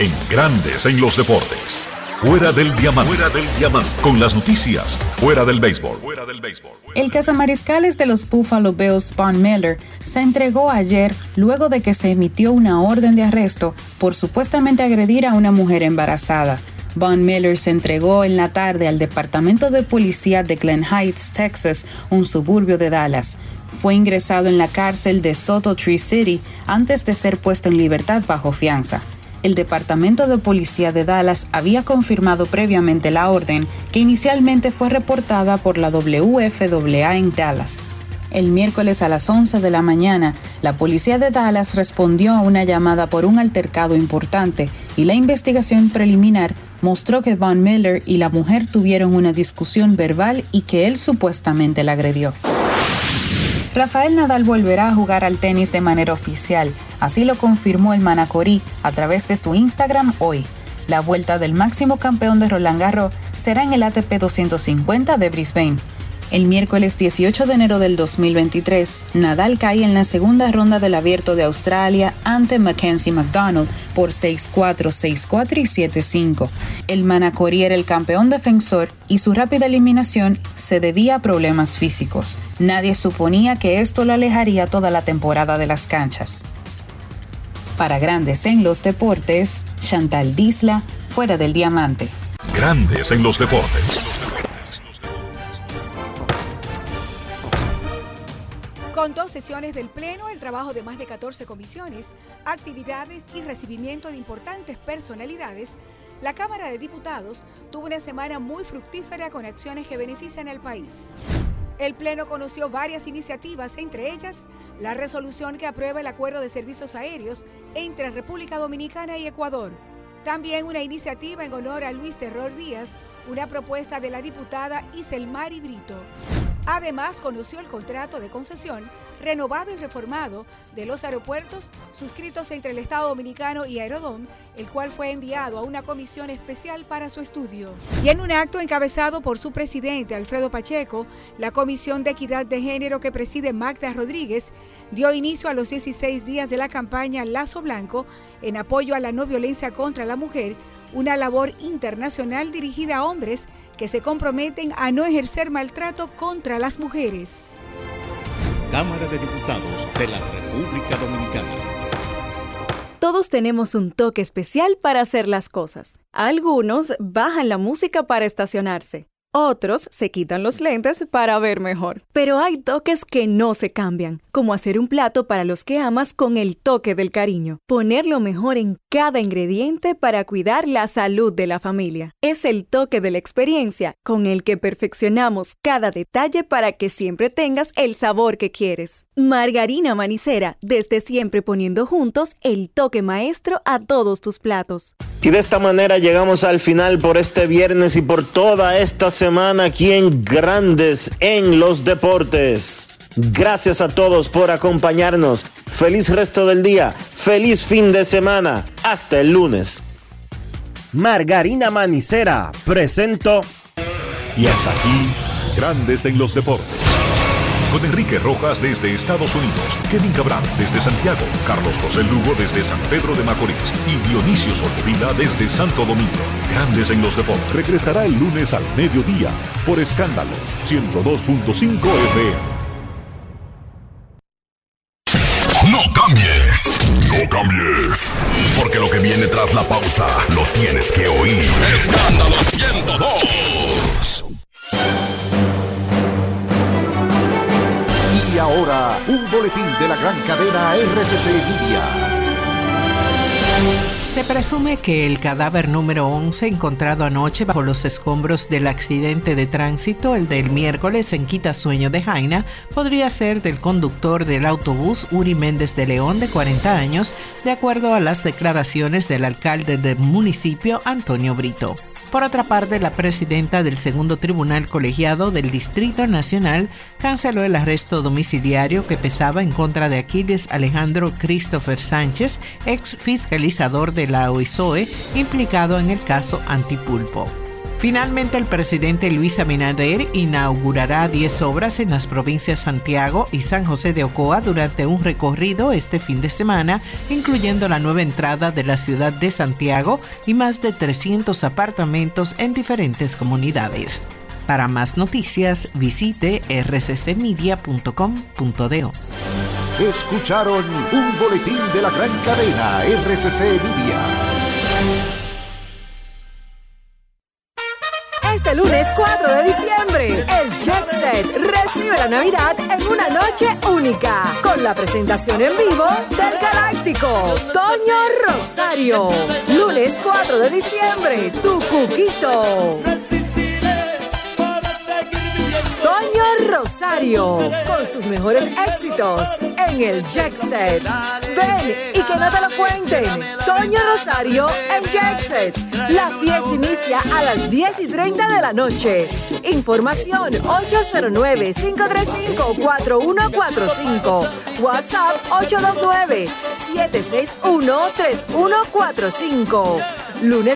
En Grandes en los Deportes. Fuera del diamante. Fuera del diamante. Con las noticias. Fuera del béisbol. Fuera del béisbol. El cazamariscales de los Buffalo Bills, Von Miller, se entregó ayer luego de que se emitió una orden de arresto por supuestamente agredir a una mujer embarazada. Von Miller se entregó en la tarde al Departamento de Policía de Glen Heights, Texas, un suburbio de Dallas. Fue ingresado en la cárcel de Soto Tree City antes de ser puesto en libertad bajo fianza el Departamento de Policía de Dallas había confirmado previamente la orden, que inicialmente fue reportada por la WFAA en Dallas. El miércoles a las 11 de la mañana, la policía de Dallas respondió a una llamada por un altercado importante y la investigación preliminar mostró que Von Miller y la mujer tuvieron una discusión verbal y que él supuestamente la agredió. Rafael Nadal volverá a jugar al tenis de manera oficial, así lo confirmó el Manacorí a través de su Instagram hoy. La vuelta del máximo campeón de Roland Garros será en el ATP 250 de Brisbane. El miércoles 18 de enero del 2023, Nadal cae en la segunda ronda del Abierto de Australia ante Mackenzie McDonald por 6-4, 6-4 y 7-5. El Manacorí era el campeón defensor y su rápida eliminación se debía a problemas físicos. Nadie suponía que esto lo alejaría toda la temporada de las canchas. Para Grandes en los Deportes, Chantal Disla, fuera del diamante. Grandes en los deportes. Con dos sesiones del Pleno, el trabajo de más de 14 comisiones, actividades y recibimiento de importantes personalidades, la Cámara de Diputados tuvo una semana muy fructífera con acciones que benefician al país. El Pleno conoció varias iniciativas, entre ellas la resolución que aprueba el acuerdo de servicios aéreos entre República Dominicana y Ecuador. También una iniciativa en honor a Luis Terror Díaz, una propuesta de la diputada Iselmari Brito. Además, conoció el contrato de concesión renovado y reformado de los aeropuertos suscritos entre el Estado Dominicano y Aerodom, el cual fue enviado a una comisión especial para su estudio. Y en un acto encabezado por su presidente Alfredo Pacheco, la Comisión de Equidad de Género que preside Magda Rodríguez dio inicio a los 16 días de la campaña Lazo Blanco en apoyo a la no violencia contra la mujer, una labor internacional dirigida a hombres que se comprometen a no ejercer maltrato contra las mujeres. Cámara de Diputados de la República Dominicana. Todos tenemos un toque especial para hacer las cosas. Algunos bajan la música para estacionarse. Otros se quitan los lentes para ver mejor. Pero hay toques que no se cambian, como hacer un plato para los que amas con el toque del cariño. Poner lo mejor en cada ingrediente para cuidar la salud de la familia. Es el toque de la experiencia con el que perfeccionamos cada detalle para que siempre tengas el sabor que quieres. Margarina Manicera, desde siempre poniendo juntos el toque maestro a todos tus platos. Y de esta manera llegamos al final por este viernes y por toda esta semana aquí en Grandes en los Deportes. Gracias a todos por acompañarnos. Feliz resto del día. Feliz fin de semana. Hasta el lunes. Margarina Manicera, presento. Y hasta aquí, Grandes en los Deportes. Con Enrique Rojas desde Estados Unidos, Kevin Cabral desde Santiago, Carlos José Lugo desde San Pedro de Macorís y Dionisio Solterida desde Santo Domingo. Grandes en los Deportes. Regresará el lunes al mediodía por Escándalos 102.5 FM. No cambies, no cambies, porque lo que viene tras la pausa lo tienes que oír. Escándalo 102. Y ahora, un boletín de la gran cadena RCC Media. Se presume que el cadáver número 11 encontrado anoche bajo los escombros del accidente de tránsito, el del miércoles en Quitasueño de Jaina, podría ser del conductor del autobús Uri Méndez de León de 40 años, de acuerdo a las declaraciones del alcalde del municipio, Antonio Brito. Por otra parte, la presidenta del segundo tribunal colegiado del Distrito Nacional canceló el arresto domiciliario que pesaba en contra de Aquiles Alejandro Christopher Sánchez, ex fiscalizador de la OISOE, implicado en el caso Antipulpo. Finalmente, el presidente Luis Abinader inaugurará 10 obras en las provincias Santiago y San José de Ocoa durante un recorrido este fin de semana, incluyendo la nueva entrada de la ciudad de Santiago y más de 300 apartamentos en diferentes comunidades. Para más noticias, visite rccmedia.com.do. Escucharon un boletín de la gran cadena RCC Media. Este lunes 4 de diciembre, el Jet Set recibe la Navidad en una noche única, con la presentación en vivo del Galáctico, Toño Rosario. Lunes 4 de diciembre, tu cuquito. Rosario, con sus mejores éxitos en el Jet Set. Ven y que no te lo cuenten. Toño Rosario en Jet Set. La fiesta inicia a las 10 y 30 de la noche. Información 809-535-4145. WhatsApp 829-761-3145. Lunes